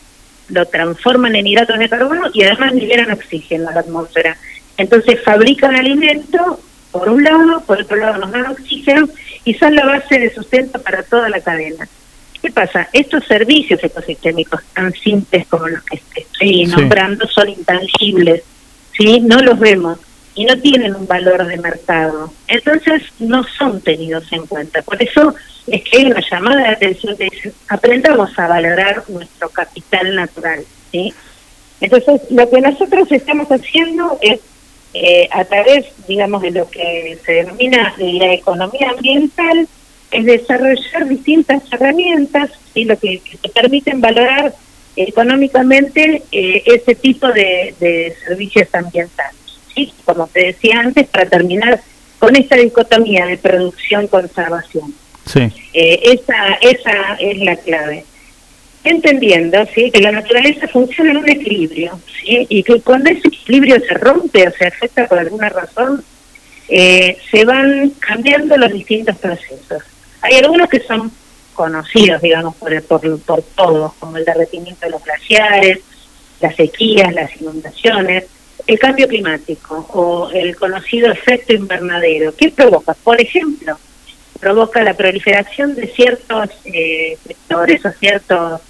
lo transforman en hidratos de carbono y además liberan oxígeno a la atmósfera. Entonces fabrican alimento, por un lado, por otro lado nos dan oxígeno y son la base de sustento para toda la cadena. ¿Qué pasa? Estos servicios ecosistémicos tan simples como los que estoy nombrando sí. son intangibles, ¿sí? No los vemos y no tienen un valor de mercado. Entonces no son tenidos en cuenta. Por eso es que hay una llamada de atención que aprendamos a valorar nuestro capital natural, ¿sí? Entonces, lo que nosotros estamos haciendo es, eh, a través, digamos, de lo que se denomina la economía ambiental, es desarrollar distintas herramientas y lo que, que, te permiten valorar económicamente eh, ese tipo de servicios ambientales. Como te decía antes, para terminar con esta dicotomía de producción-conservación. Sí. Eh, esa, esa es la clave. Entendiendo ¿sí? que la naturaleza funciona en un equilibrio ¿sí? y que cuando ese equilibrio se rompe o se afecta por alguna razón, eh, se van cambiando los distintos procesos. Hay algunos que son conocidos, digamos, por, por, por todos, como el derretimiento de los glaciares, las sequías, las inundaciones, el cambio climático o el conocido efecto invernadero. ¿Qué provoca? Por ejemplo, provoca la proliferación de ciertos eh, sectores o ciertas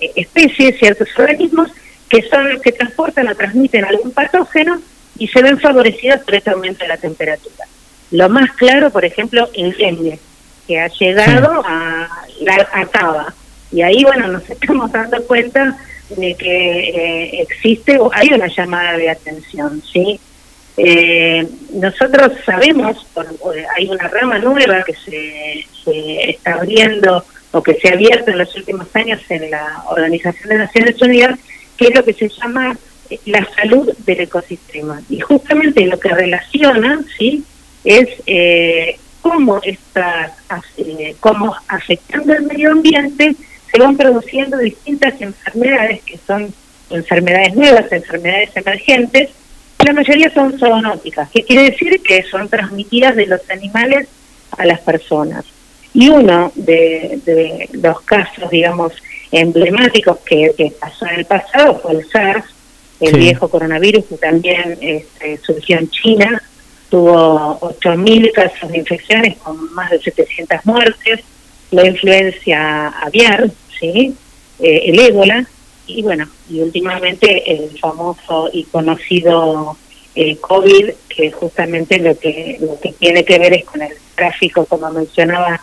eh, especies, ciertos organismos que son los que transportan o transmiten algún patógeno y se ven favorecidos por este aumento de la temperatura. Lo más claro, por ejemplo, el dengue, que ha llegado a la acaba. Y ahí, bueno, nos [LAUGHS] estamos dando cuenta de que eh, existe o hay una llamada de atención, ¿sí? Eh, nosotros sabemos, por, hay una rama nueva que se, se, está abriendo o que se ha abierto en los últimos años en la Organización de Naciones Unidas, que es lo que se llama la salud del ecosistema. Y justamente lo que relaciona, ¿sí? Es eh, cómo, está, eh, cómo afectando el medio ambiente se van produciendo distintas enfermedades que son enfermedades nuevas, enfermedades emergentes, la mayoría son zoonóticas, que quiere decir que son transmitidas de los animales a las personas. Y uno de, de los casos, digamos, emblemáticos que, que, pasó en el pasado fue el SARS, el sí. viejo coronavirus que también este, surgió en China, tuvo 8.000 casos de infecciones con más de 700 muertes, la influencia aviar, ¿sí? Eh, el ébola, y bueno, y últimamente el famoso y conocido eh, COVID, que justamente lo que, lo que tiene que ver es con el tráfico, como mencionaba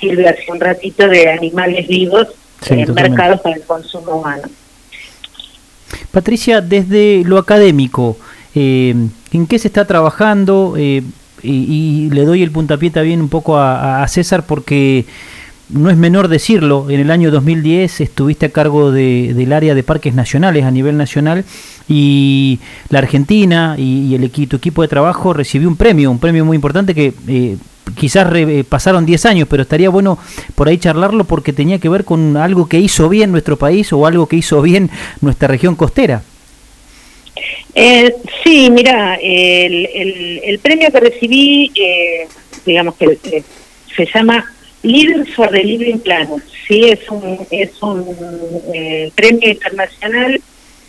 Silvia hace un ratito, de animales vivos Sí, en totalmente. mercados para el consumo humano. Patricia, desde lo académico, eh, ¿en qué se está trabajando? Eh, y, y le doy el puntapié también un poco a, a César porque no es menor decirlo, en el año 2010 estuviste a cargo de- del área de parques nacionales a nivel nacional y la Argentina y, el equi- tu equipo de trabajo recibió un premio, un premio muy importante que eh, quizás re- eh, pasaron 10 años, pero estaría bueno por ahí charlarlo porque tenía que ver con algo que hizo bien nuestro país o algo que hizo bien nuestra región costera. Eh, sí, mira, el, el, el premio que recibí, eh, digamos que eh, se llama For the Living Planet. Sí, es un, es un eh, premio internacional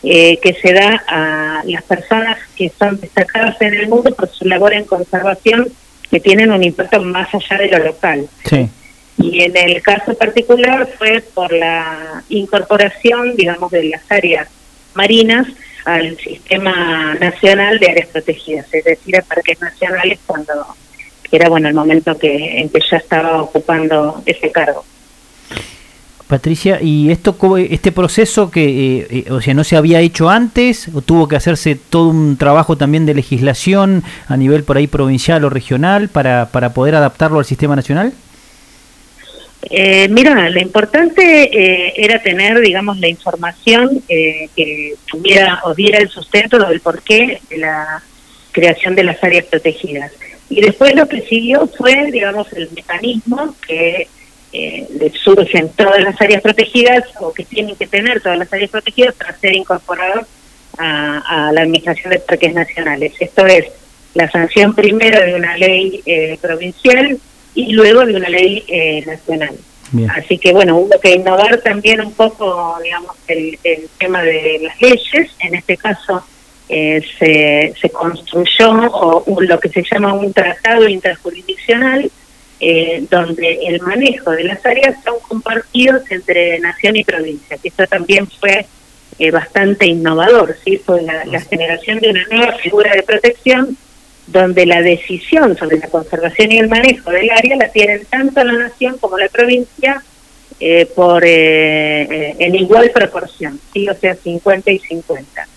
eh, que se da a las personas que son destacadas en el mundo por su labor en conservación que tienen un impacto más allá de lo local. Sí. Y en el caso particular fue por la incorporación, digamos, de las áreas marinas al sistema nacional de áreas protegidas, es decir, a parques nacionales cuando era bueno el momento que en que ya estaba ocupando ese cargo. Patricia, ¿y esto este proceso que, eh, eh, o sea, no se había hecho antes o tuvo que hacerse todo un trabajo también de legislación a nivel por ahí provincial o regional para, para poder adaptarlo al sistema nacional? Eh, mira, lo importante eh, era tener, digamos, la información eh, que tuviera o diera el sustento del porqué de la creación de las áreas protegidas. Y después lo que siguió fue, digamos, el mecanismo que eh, le surgen todas las áreas protegidas o que tienen que tener todas las áreas protegidas para ser incorporados a, a la Administración de Parques Nacionales. Esto es la sanción primero de una ley eh, provincial y luego de una ley eh, nacional. Bien. Así que bueno, hubo que innovar también un poco, digamos, el, el tema de las leyes. En este caso eh, se, se construyó o, lo que se llama un tratado interjurisdiccional eh, donde el manejo de las áreas son compartidos entre nación y provincia. Que eso también fue eh, bastante innovador, sí, fue la, la generación de una nueva figura de protección donde la decisión sobre la conservación y el manejo del área la tienen tanto la nación como la provincia eh, por eh, eh, en igual proporción, sí, o sea, 50 y 50.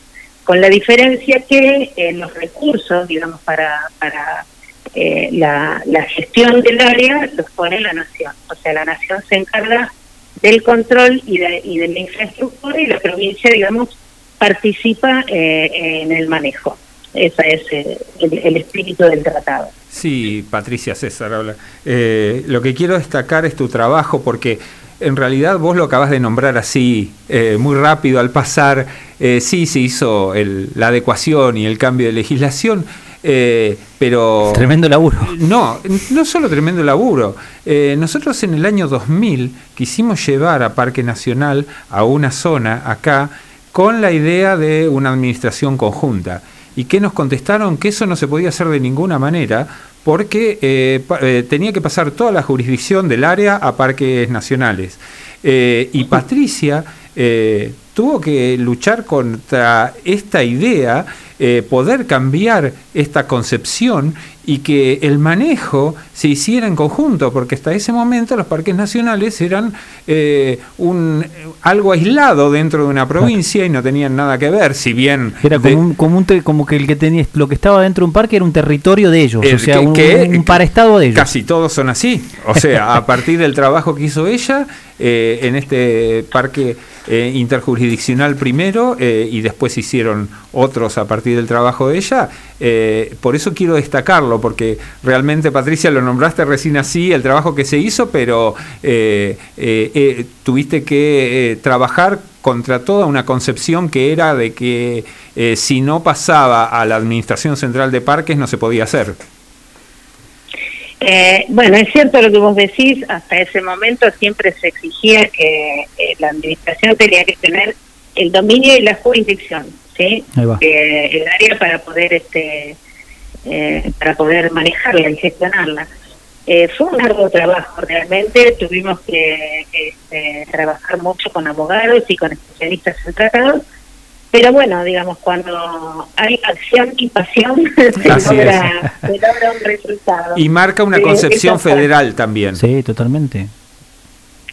Con la diferencia que eh, los recursos, digamos, para, para eh, la, la gestión del área los pone la nación. O sea, la nación se encarga del control y de, y de la infraestructura y la provincia, digamos, participa eh, en el manejo. Ese es eh, el, el espíritu del tratado. Sí, Patricia César habla. Lo que quiero destacar es tu trabajo porque en realidad vos lo acabas de nombrar así, eh, muy rápido al pasar. Eh, sí, se hizo el- la adecuación y el cambio de legislación, eh, pero... Tremendo laburo. No, no solo tremendo laburo. Eh, nosotros en el año 2000 quisimos llevar a Parque Nacional a una zona acá con la idea de una administración conjunta. ¿Y qué nos contestaron? Que eso no se podía hacer de ninguna manera porque eh, eh, tenía que pasar toda la jurisdicción del área a parques nacionales. Eh, y Patricia tuvo que luchar contra esta idea, poder cambiar esta concepción y que el manejo se hiciera en conjunto, porque hasta ese momento los parques nacionales eran eh, un, algo aislado dentro de una provincia y no tenían nada que ver, si bien... Era de- como, un, como, un te- como que el que tenía lo que estaba dentro de un parque era un territorio de ellos, El o sea, que- un, un paraestado de ellos. Casi todos son así. O sea, a [LAUGHS] partir del trabajo que hizo ella eh, en este parque eh, interjurisdiccional primero eh, y después hicieron otros a partir del trabajo de ella. eh, por eso quiero destacarlo, porque realmente Patricia lo nombraste recién así, el trabajo que se hizo, pero tuviste que trabajar contra toda una concepción que era de que si no pasaba a la Administración Central de Parques no se podía hacer. Eh, bueno, es cierto lo que vos decís, hasta ese momento siempre se exigía que eh, la administración tenía que tener el dominio y la jurisdicción, ¿sí? Eh, el área para poder este eh, para poder manejarla y gestionarla. Eh, fue un largo trabajo, realmente tuvimos que este, trabajar mucho con abogados y con especialistas en tratados, pero bueno, digamos, cuando hay acción y pasión, [LAUGHS] se logra, se logra un resultado. Y marca una concepción federal también. Sí, totalmente.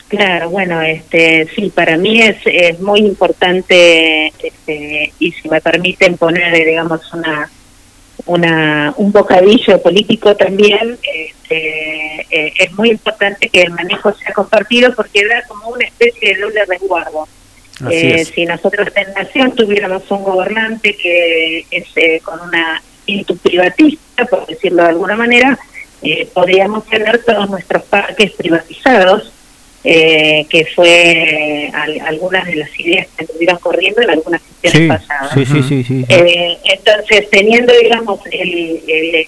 Claro, bueno, este, sí, para mí es, es muy importante, este, y si me permiten poner, digamos, una, una, un bocadillo político también, este, eh, es muy importante que el manejo sea compartido porque da como una especie de doble resguardo. Eh, si nosotros en Nación tuviéramos un gobernante que es eh, con una espíritu privatista, por decirlo de alguna manera, eh, podríamos tener todos nuestros parques privatizados, eh, que fue eh, al- algunas de las ideas que estuvieron corriendo en algunas gestiones Sí, pasadas. sí, sí, sí, sí. Eh, entonces, teniendo, digamos, el, el-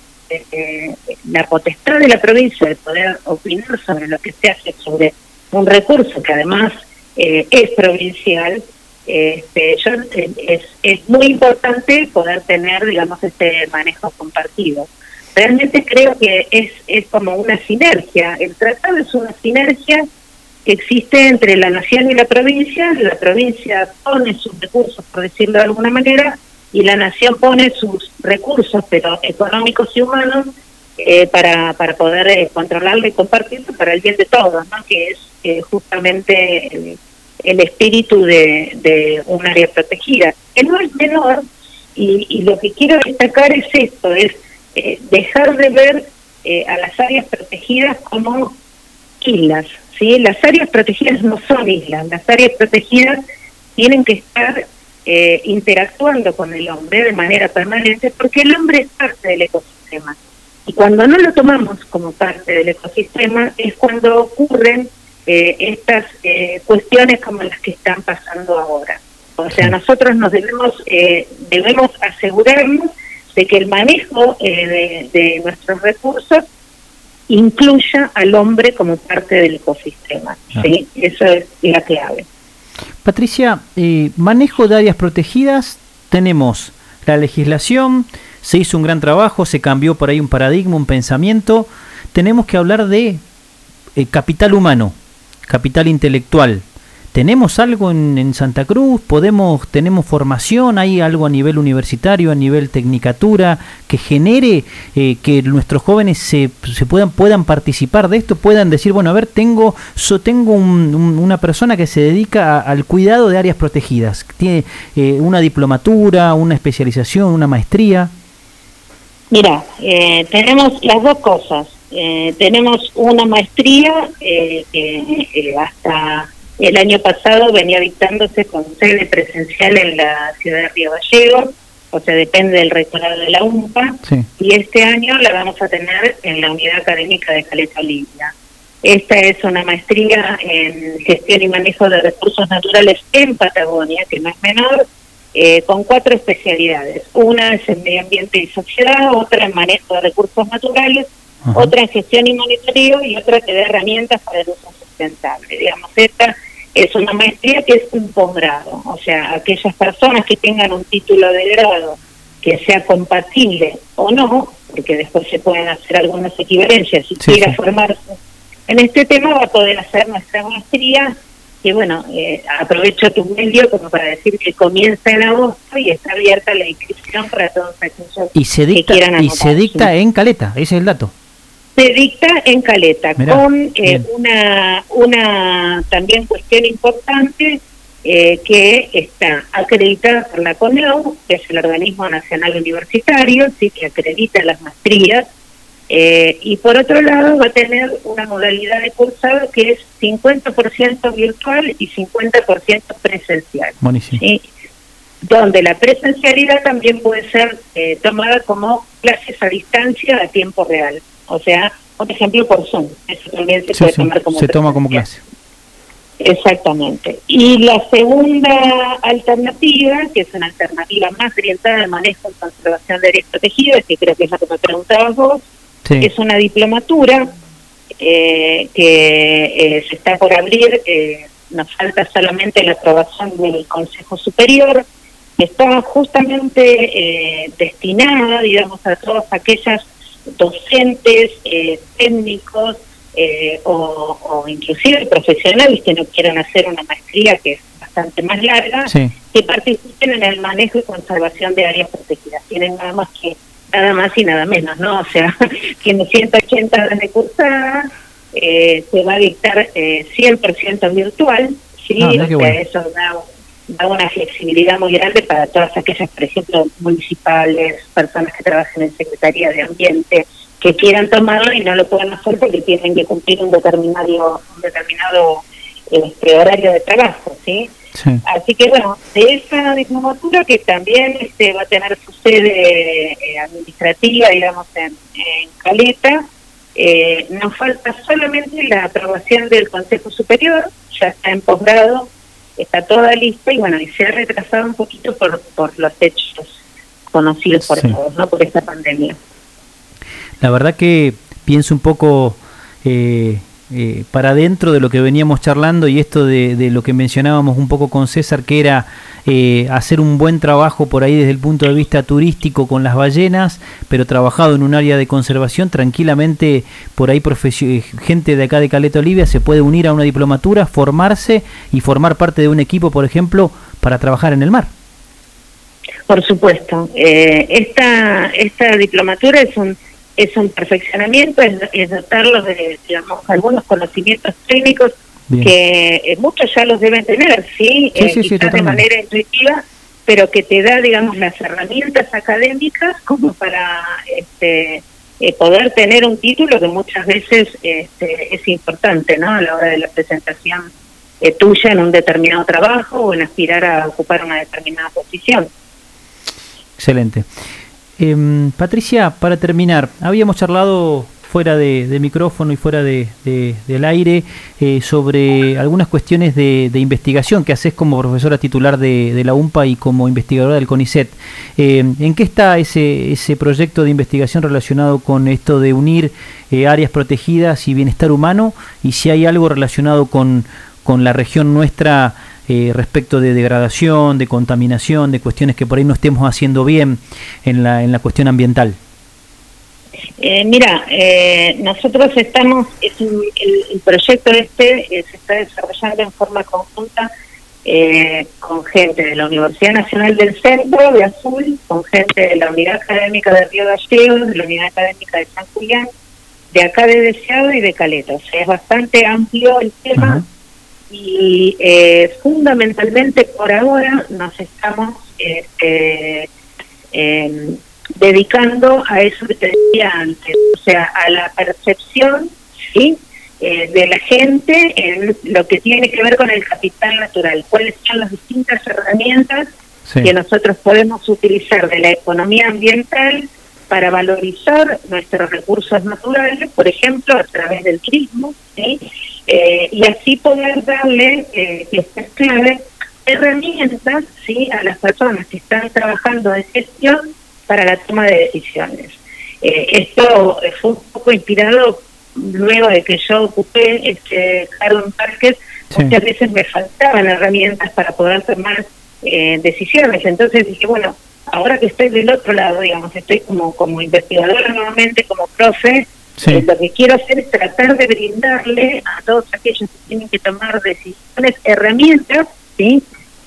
eh, la potestad de la provincia de poder opinar sobre lo que se hace sobre un recurso que además eh, es provincial, este, yo, eh, es, es muy importante poder tener, digamos, este manejo compartido. Realmente creo que es, es como una sinergia. El tratado es una sinergia que existe entre la nación y la provincia. La provincia pone sus recursos, por decirlo de alguna manera, y la nación pone sus recursos, pero económicos y humanos, eh, para, para poder eh, controlarlo y compartirlo para el bien de todos, ¿no? que es eh, justamente el, espíritu de, de un área protegida, que no es menor, y, y lo que quiero destacar es esto, es eh, dejar de ver eh, a las áreas protegidas como islas, ¿sí? Las áreas protegidas no son islas, las áreas protegidas tienen que estar eh, interactuando con el hombre de manera permanente porque el hombre es parte del ecosistema. Y cuando no lo tomamos como parte del ecosistema es cuando ocurren eh, estas eh, cuestiones como las que están pasando ahora. O sea, nosotros nos debemos eh, debemos asegurarnos de que el manejo eh, de, de nuestros recursos incluya al hombre como parte del ecosistema. ¿sí? Eso es la clave. Patricia, eh, manejo de áreas protegidas, tenemos la legislación, se hizo un gran trabajo, se cambió por ahí un paradigma, un pensamiento, tenemos que hablar de eh, capital humano, capital intelectual. ¿Tenemos algo en, en Santa Cruz? ¿Podemos, tenemos formación? ¿Hay algo a nivel universitario, a nivel tecnicatura, que genere eh, que nuestros jóvenes se, se puedan, puedan participar de esto? Puedan decir, bueno, a ver, tengo, so, tengo un- un- una persona que se dedica a- al cuidado de áreas protegidas. Tiene eh, una diplomatura, una especialización, una maestría. Mira, eh, tenemos las dos cosas. Eh, tenemos una maestría eh, que eh, hasta el año pasado venía dictándose con sede presencial en la ciudad de Río Gallegos, o sea, depende del rectorado de la UMPA, Sí. y este año la vamos a tener en la unidad académica de Caleta Olivia. Esta es una maestría en gestión y manejo de recursos naturales en Patagonia, que no es menor, eh, con cuatro especialidades. Una es en medio ambiente y sociedad, otra en manejo de recursos naturales, Ajá. otra en gestión y monitoreo y otra que da herramientas para el uso sustentable. Digamos, esta es una maestría que es un posgrado, o sea, aquellas personas que tengan un título de grado que sea compatible o no, porque después se pueden hacer algunas equivalencias si Sí, quiera sí. formarse en este tema va a poder hacer nuestra maestría que bueno, eh, aprovecho tu medio como para decir que comienza en agosto y está abierta la inscripción para todos aquellos Y se que dicta, quieran y se dicta en Caleta, ese es el dato. Se dicta en Caleta, Mirá, con eh, una, una también cuestión importante eh, que está acreditada por la CONEU, que es el organismo nacional universitario, sí que acredita las maestrías, eh, y por otro lado va a tener una modalidad de cursado que es 50% virtual y 50% presencial. Buenísimo. ¿sí? donde la presencialidad también puede ser eh, tomada como clases a distancia a tiempo real. O sea, por ejemplo, por Zoom. Eso también se Sí, puede sí, tomar como se toma como clase. Exactamente. Y la segunda alternativa, que es una alternativa más orientada al manejo y conservación de áreas protegidas, que creo que es la que me preguntabas vos, Sí. es una diplomatura eh, que eh, se está por abrir, eh, nos falta solamente la aprobación del Consejo Superior, que está justamente eh, destinada, digamos, a todas aquellas docentes, eh, técnicos eh, o, o inclusive profesionales que no quieran hacer una maestría que es bastante más larga, Sí. que participen en el manejo y conservación de áreas protegidas. Tienen nada más que nada más y nada menos, ¿no? O sea, [LAUGHS] tiene 180 horas de cursada, eh, se va a dictar eh, 100% virtual, ¿sí? Ah, mira o sea, bueno. eso da, da una flexibilidad muy grande para todas aquellas, por ejemplo, municipales, personas que trabajan en Secretaría de Ambiente, que quieran tomarlo y no lo puedan hacer porque tienen que cumplir un determinado, un determinado este, horario de trabajo, ¿sí? Sí. Así que bueno, de esa diplomatura que también este, va a tener su sede eh, administrativa, digamos, en, en Caleta, eh, nos falta solamente la aprobación del Consejo Superior, ya está en posgrado, está toda lista y bueno, y se ha retrasado un poquito por, por los hechos conocidos por Sí. todos, ¿no? Por esta pandemia. La verdad que pienso un poco eh, eh, para dentro de lo que veníamos charlando y esto de, de lo que mencionábamos un poco con César, que era eh, hacer un buen trabajo por ahí desde el punto de vista turístico con las ballenas, pero trabajado en un área de conservación, tranquilamente por ahí eh, gente de acá de Caleta Olivia se puede unir a una diplomatura, formarse y formar parte de un equipo, por ejemplo, para trabajar en el mar. Por supuesto. Eh, esta, esta diplomatura es un, es un perfeccionamiento, es, es dotarlos de digamos, algunos conocimientos técnicos Bien. que eh, muchos ya los deben tener, ¿sí? Sí, Eh, sí, sí, de manera intuitiva, pero que te da, digamos, las herramientas académicas como para este, eh, poder tener un título que muchas veces este, es importante, ¿no? A la hora de la presentación eh, tuya en un determinado trabajo o en aspirar a ocupar una determinada posición. Excelente. Em, Patricia, para terminar, habíamos charlado fuera de, micrófono y fuera de, de- del aire eh, sobre algunas cuestiones de, investigación que haces como profesora titular de, la UMPA y como investigadora del CONICET. Em, ¿En qué está ese, ese proyecto de investigación relacionado con esto de unir eh, áreas protegidas y bienestar humano? Y si hay algo relacionado con la región nuestra eh, respecto de degradación, de contaminación, de cuestiones que por ahí no estemos haciendo bien en la, en la cuestión ambiental. Eh, mira, eh, nosotros estamos, es un- el, el proyecto este eh, se está desarrollando en forma conjunta eh, con gente de la Universidad Nacional del Centro de Azul, con gente de la Unidad Académica de Río Gallegos, de la Unidad Académica de San Julián, de acá de Deseado y de Caleta. O sea, es bastante amplio el tema. Y eh, fundamentalmente por ahora nos estamos este, eh, dedicando a eso que te decía antes, o sea, a la percepción ¿sí? Eh, de la gente en lo que tiene que ver con el capital natural, cuáles son las distintas herramientas Sí. que nosotros podemos utilizar de la economía ambiental para valorizar nuestros recursos naturales, por ejemplo, a través del turismo, ¿sí? Eh, y así poder darle, eh, que esto es clave, herramientas ¿sí? a las personas que están trabajando en gestión para la toma de decisiones. Eh, esto eh, fue un poco inspirado luego de que yo ocupé este cargo en parques, Sí. muchas veces me faltaban herramientas para poder tomar eh, decisiones. Entonces dije, bueno, ahora que estoy del otro lado, digamos, estoy como, como investigadora nuevamente, como profe, Sí. eh, lo que quiero hacer es tratar de brindarle a todos aquellos que tienen que tomar decisiones herramientas, ¿sí?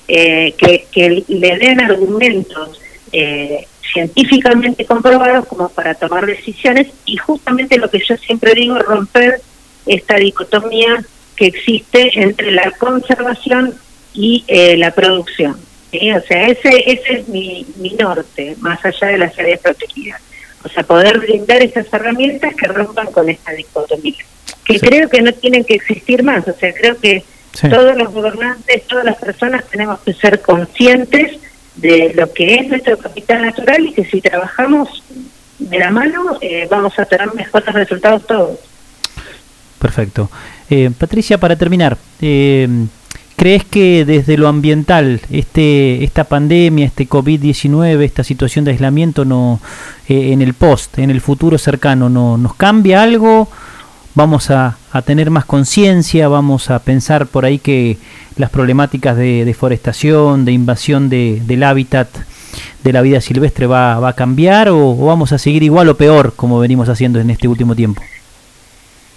Eh, que, que le den argumentos eh, científicamente comprobados como para tomar decisiones y justamente lo que yo siempre digo, romper esta dicotomía que existe entre la conservación y eh, la producción. ¿Sí? O sea, ese, ese es mi, mi norte, más allá de las áreas protegidas. O sea, poder brindar esas herramientas que rompan con esta dicotomía, que Sí. creo que no tienen que existir más. O sea, creo que Sí. todos los gobernantes, todas las personas tenemos que ser conscientes de lo que es nuestro capital natural y que si trabajamos de la mano eh, vamos a tener mejores resultados todos. Perfecto. Eh, Patricia, para terminar, eh, ¿crees que desde lo ambiental este, esta pandemia, este COVID-19, esta situación de aislamiento no, eh, en el post, en el futuro cercano, no, nos cambia algo? ¿Vamos a, a tener más conciencia? ¿Vamos a pensar por ahí que las problemáticas de deforestación, de invasión de, del hábitat de la vida silvestre va, va a cambiar o, vamos a seguir igual o peor como venimos haciendo en este último tiempo?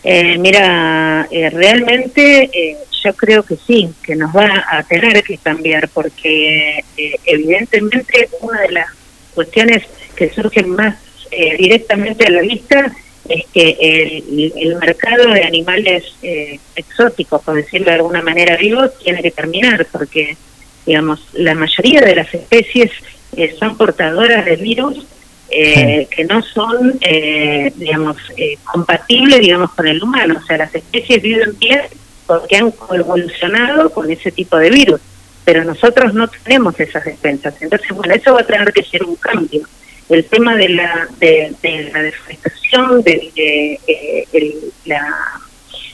Eh, mira, eh, realmente eh, yo creo que sí, que nos va a tener que cambiar, porque eh, evidentemente una de las cuestiones que surgen más eh, directamente a la vista es que el, el mercado de animales eh, exóticos, por decirlo de alguna manera, vivos, tiene que terminar, porque, digamos, la mayoría de las especies eh, son portadoras de virus eh, que no son, eh, digamos, eh, compatibles, digamos, con el humano. O sea, las especies viven bien porque han evolucionado con ese tipo de virus, pero nosotros no tenemos esas defensas. Entonces, bueno, eso va a tener que ser un cambio. El tema de la, de, la deforestación, de, eh, la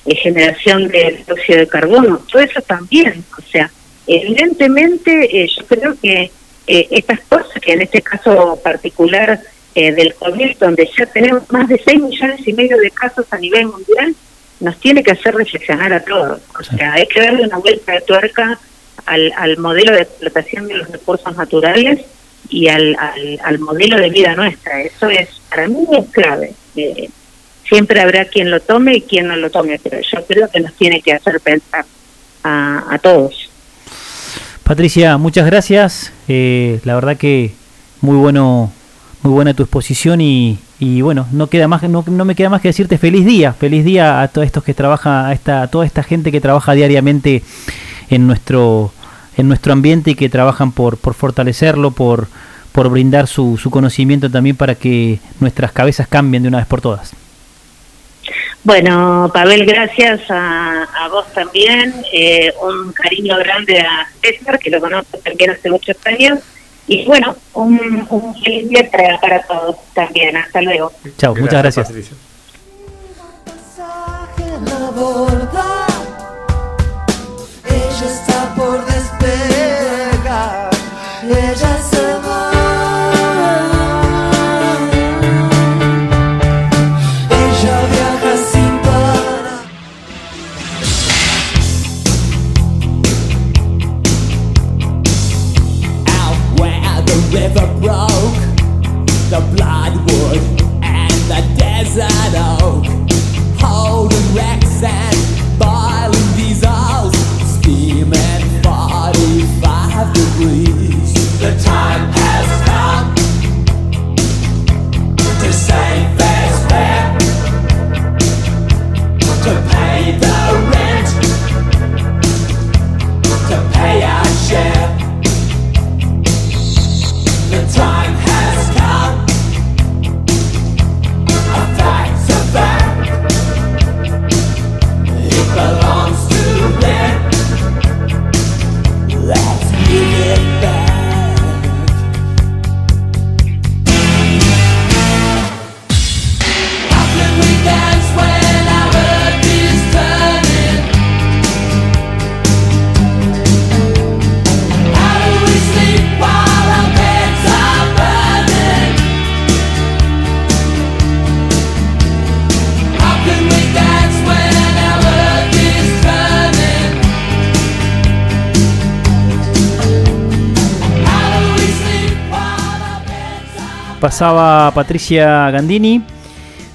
generación de dióxido de carbono, todo eso también. O sea, evidentemente eh, yo creo que eh, estas cosas, que en este caso particular eh, del COVID, donde ya tenemos más de 6 millones y medio de casos a nivel mundial, nos tiene que hacer reflexionar a todos. O sea, hay que darle una vuelta de tuerca al, al modelo de explotación de los recursos naturales y al, al, al modelo de vida nuestra. Eso es, para mí, es clave. Eh, siempre habrá quien lo tome y quien no lo tome, pero yo creo que nos tiene que hacer pensar a, a todos. Patricia, muchas gracias. Eh, la verdad que muy bueno, muy buena tu exposición y, y bueno, no queda más, no, no me queda más que decirte feliz día, feliz día a todos estos que trabaja, a esta, a toda esta gente que trabaja diariamente en nuestro, en nuestro ambiente y que trabajan por, por fortalecerlo, por, por brindar su, su conocimiento también para que nuestras cabezas cambien de una vez por todas. Bueno, Pavel, gracias a, a vos también. Eh, un cariño grande a César, que lo conozco también hace muchos años. Y bueno, un, un feliz día para, para todos también. Hasta luego. Chao, muchas gracias. Ella está por despegar. Ella Pasaba Patricia Gandini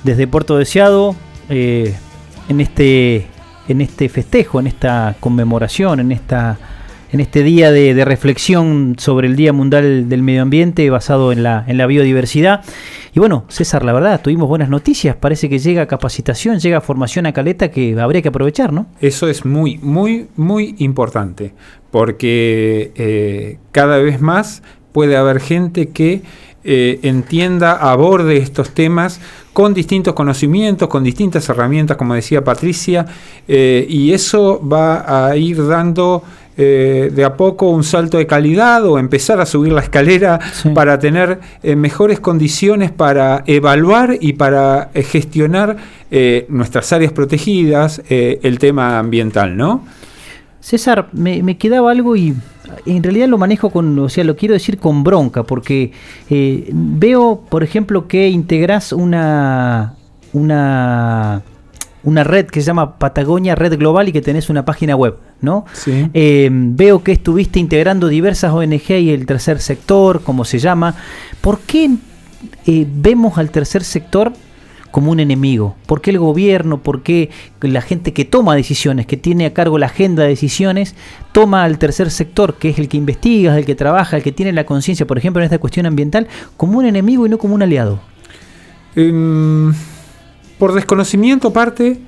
desde Puerto Deseado eh, en este en este festejo, en esta conmemoración, en esta en este día de, reflexión sobre el Día Mundial del Medio Ambiente basado en la, en la biodiversidad. Y bueno, César, la verdad, tuvimos buenas noticias. Parece que llega capacitación, llega formación a Caleta que habría que aprovechar, ¿no? Eso es muy, muy, muy importante, porque eh, cada vez más puede haber gente que eh, entienda, aborde estos temas con distintos conocimientos, con distintas herramientas, como decía Patricia, eh, y eso va a ir dando eh, de a poco un salto de calidad o empezar a subir la escalera Sí. para tener eh, mejores condiciones para evaluar y para eh, gestionar eh, nuestras áreas protegidas, eh, el tema ambiental, ¿no? César, me, me quedaba algo y en realidad lo manejo con, o sea, lo quiero decir con bronca, porque eh, veo, por ejemplo, que integrás una, una una red que se llama Patagonia Red Global y que tenés una página web, ¿no? Sí. Eh, veo que estuviste integrando diversas ONG y el tercer sector, como se llama. ¿Por qué eh, vemos al tercer sector como un enemigo? ¿Por qué el gobierno, por qué la gente que toma decisiones, que tiene a cargo la agenda de decisiones, toma al tercer sector, que es el que investiga, el que trabaja, el que tiene la conciencia, por ejemplo, en esta cuestión ambiental, como un enemigo y no como un aliado? Em, por desconocimiento parte,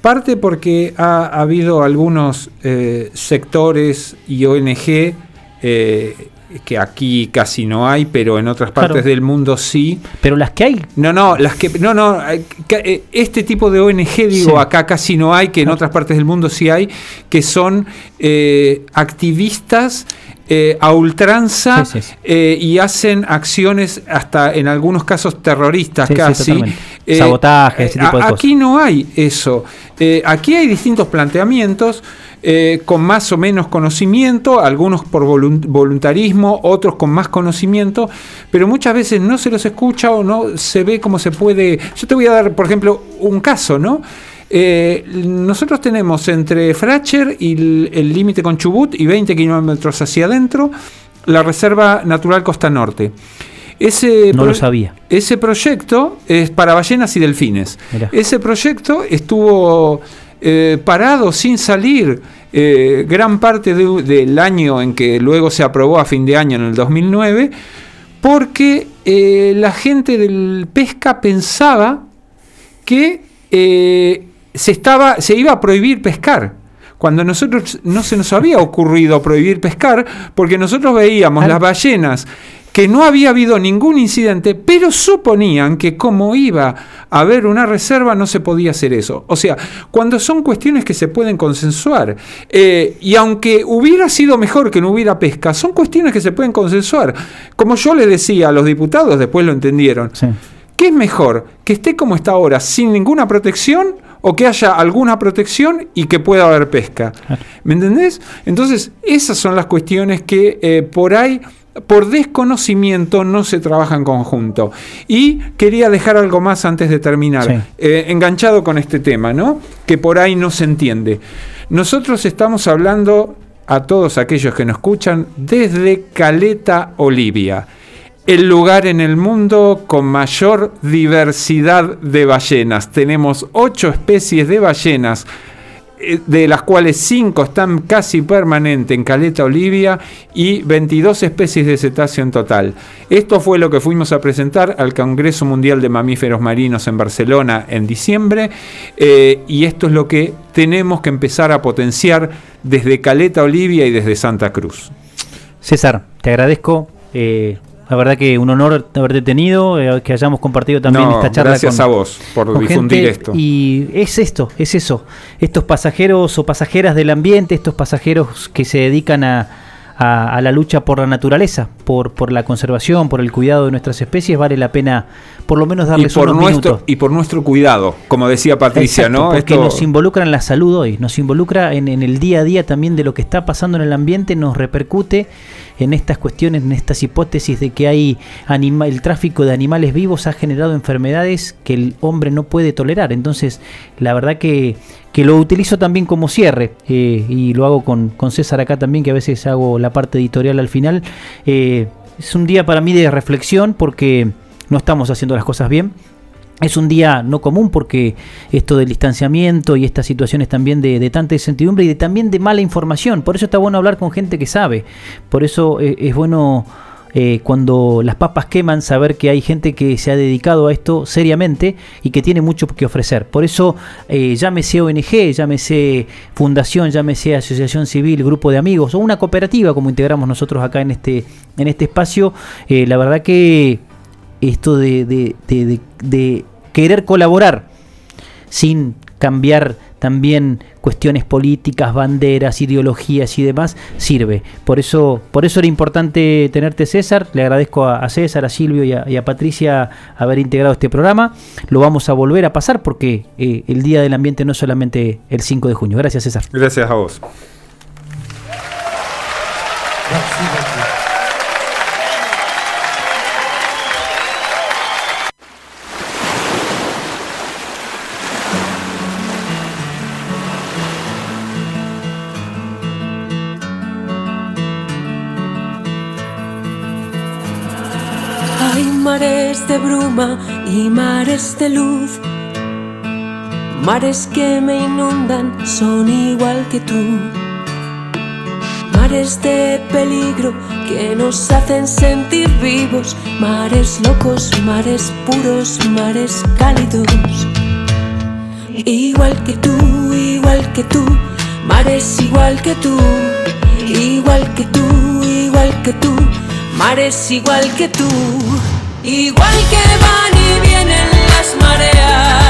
parte porque ha, ha habido algunos eh, sectores y ONG eh, que aquí casi no hay, pero en otras partes Claro. del mundo sí. Pero las que hay, No, no, las que no, no, eh, eh, este tipo de ONG digo Sí. acá casi no hay, que en otras partes del mundo sí hay, que son eh, activistas eh, a ultranza Sí, sí, sí. eh, y hacen acciones hasta en algunos casos terroristas casi. totalmente. Sabotaje, ese eh, tipo de a- cosas. Aquí no hay eso. Eh, aquí hay distintos planteamientos. eh, con más o menos conocimiento, algunos por volun- voluntarismo, otros con más conocimiento, pero muchas veces no se los escucha o no se ve cómo se puede. Yo te voy a dar, por ejemplo, un caso, ¿no? Eh, nosotros tenemos entre Fracher y el límite con Chubut y 20 kilómetros hacia adentro la Reserva Natural Costa Norte. Ese no lo sabía. ese proyecto es para ballenas y delfines. Mirá. Ese proyecto estuvo eh, parado sin salir eh, gran parte de- del año en que luego se aprobó a fin de año en el 2009, porque eh, la gente del pesca pensaba que se, estaba, se iba a prohibir pescar. Cuando a nosotros no se nos había ocurrido prohibir pescar, porque nosotros veíamos las ballenas que no había habido ningún incidente, pero suponían que como iba a haber una reserva no se podía hacer eso. O sea, cuando son cuestiones que se pueden consensuar, eh, y aunque hubiera sido mejor que no hubiera pesca, son cuestiones que se pueden consensuar. Como yo le decía a los diputados, después lo entendieron. Sí. ¿Qué es mejor? ¿Que esté como está ahora, sin ninguna protección? ¿O que haya alguna protección y que pueda haber pesca? ¿Me entendés? Entonces, esas son las cuestiones que eh, por ahí, por desconocimiento, no se trabaja en conjunto. Y quería dejar algo más antes de terminar, Sí. eh, enganchado con este tema, ¿no? Que por ahí no se entiende. Nosotros estamos hablando a todos aquellos que nos escuchan desde Caleta, Olivia el lugar en el mundo con mayor diversidad de ballenas. Tenemos ocho especies de ballenas, eh, de las cuales cinco están casi permanente en Caleta Olivia y 22 especies de cetáceo en total. Esto fue lo que fuimos a presentar al Congreso Mundial de Mamíferos Marinos en Barcelona en diciembre eh, y esto es lo que tenemos que empezar a potenciar desde Caleta Olivia y desde Santa Cruz. César, te agradezco. eh, la verdad que un honor haberte tenido, eh, que hayamos compartido también No, esta charla gracias con, a vos por con difundir gente. esto. Y es esto, es eso. Estos pasajeros o pasajeras del ambiente, estos pasajeros que se dedican a, a- a la lucha por la naturaleza, por, por la conservación, por el cuidado de nuestras especies, vale la pena por lo menos y darles por unos nuestro minutos. y por nuestro cuidado, como decía Patricia, Exacto, ¿no? Porque Esto- nos involucra en la salud hoy, nos involucra en, en el día a día también de lo que está pasando en el ambiente, nos repercute en estas cuestiones, en estas hipótesis de que hay anima- el tráfico de animales vivos ha generado enfermedades que el hombre no puede tolerar. Entonces, la verdad que, que lo utilizo también como cierre eh, y lo hago con, con César acá también, que a veces hago la parte editorial al final. Eh, es un día para mí de reflexión porque no estamos haciendo las cosas bien. Es un día no común porque esto del distanciamiento y estas situaciones también de, tanta incertidumbre y de, también de mala información. Por eso está bueno hablar con gente que sabe. Por eso eh, es bueno eh, cuando las papas queman saber que hay gente que se ha dedicado a esto seriamente y que tiene mucho que ofrecer. Por eso eh, llámese ONG, llámese fundación, llámese asociación civil, grupo de amigos o una cooperativa como integramos nosotros acá en este, en este espacio. eh, la verdad que esto de, de- de- de- de querer colaborar sin cambiar también cuestiones políticas, banderas, ideologías y demás, sirve. Por eso, por eso era importante tenerte César. Le agradezco a, a César, a Silvio y a, y a Patricia haber integrado este programa. Lo vamos a volver a pasar porque eh, el Día del Ambiente no es solamente el 5 de junio. Gracias César. Gracias a vos. mares y mares de luz. Mares que me inundan son igual que tú. Mares de peligro que nos hacen sentir vivos. Mares locos, mares puros, mares cálidos. Igual que tú, igual que tú, mares igual que tú. Igual que tú, igual que tú, mares igual que tú. Igual que van y vienen las mareas.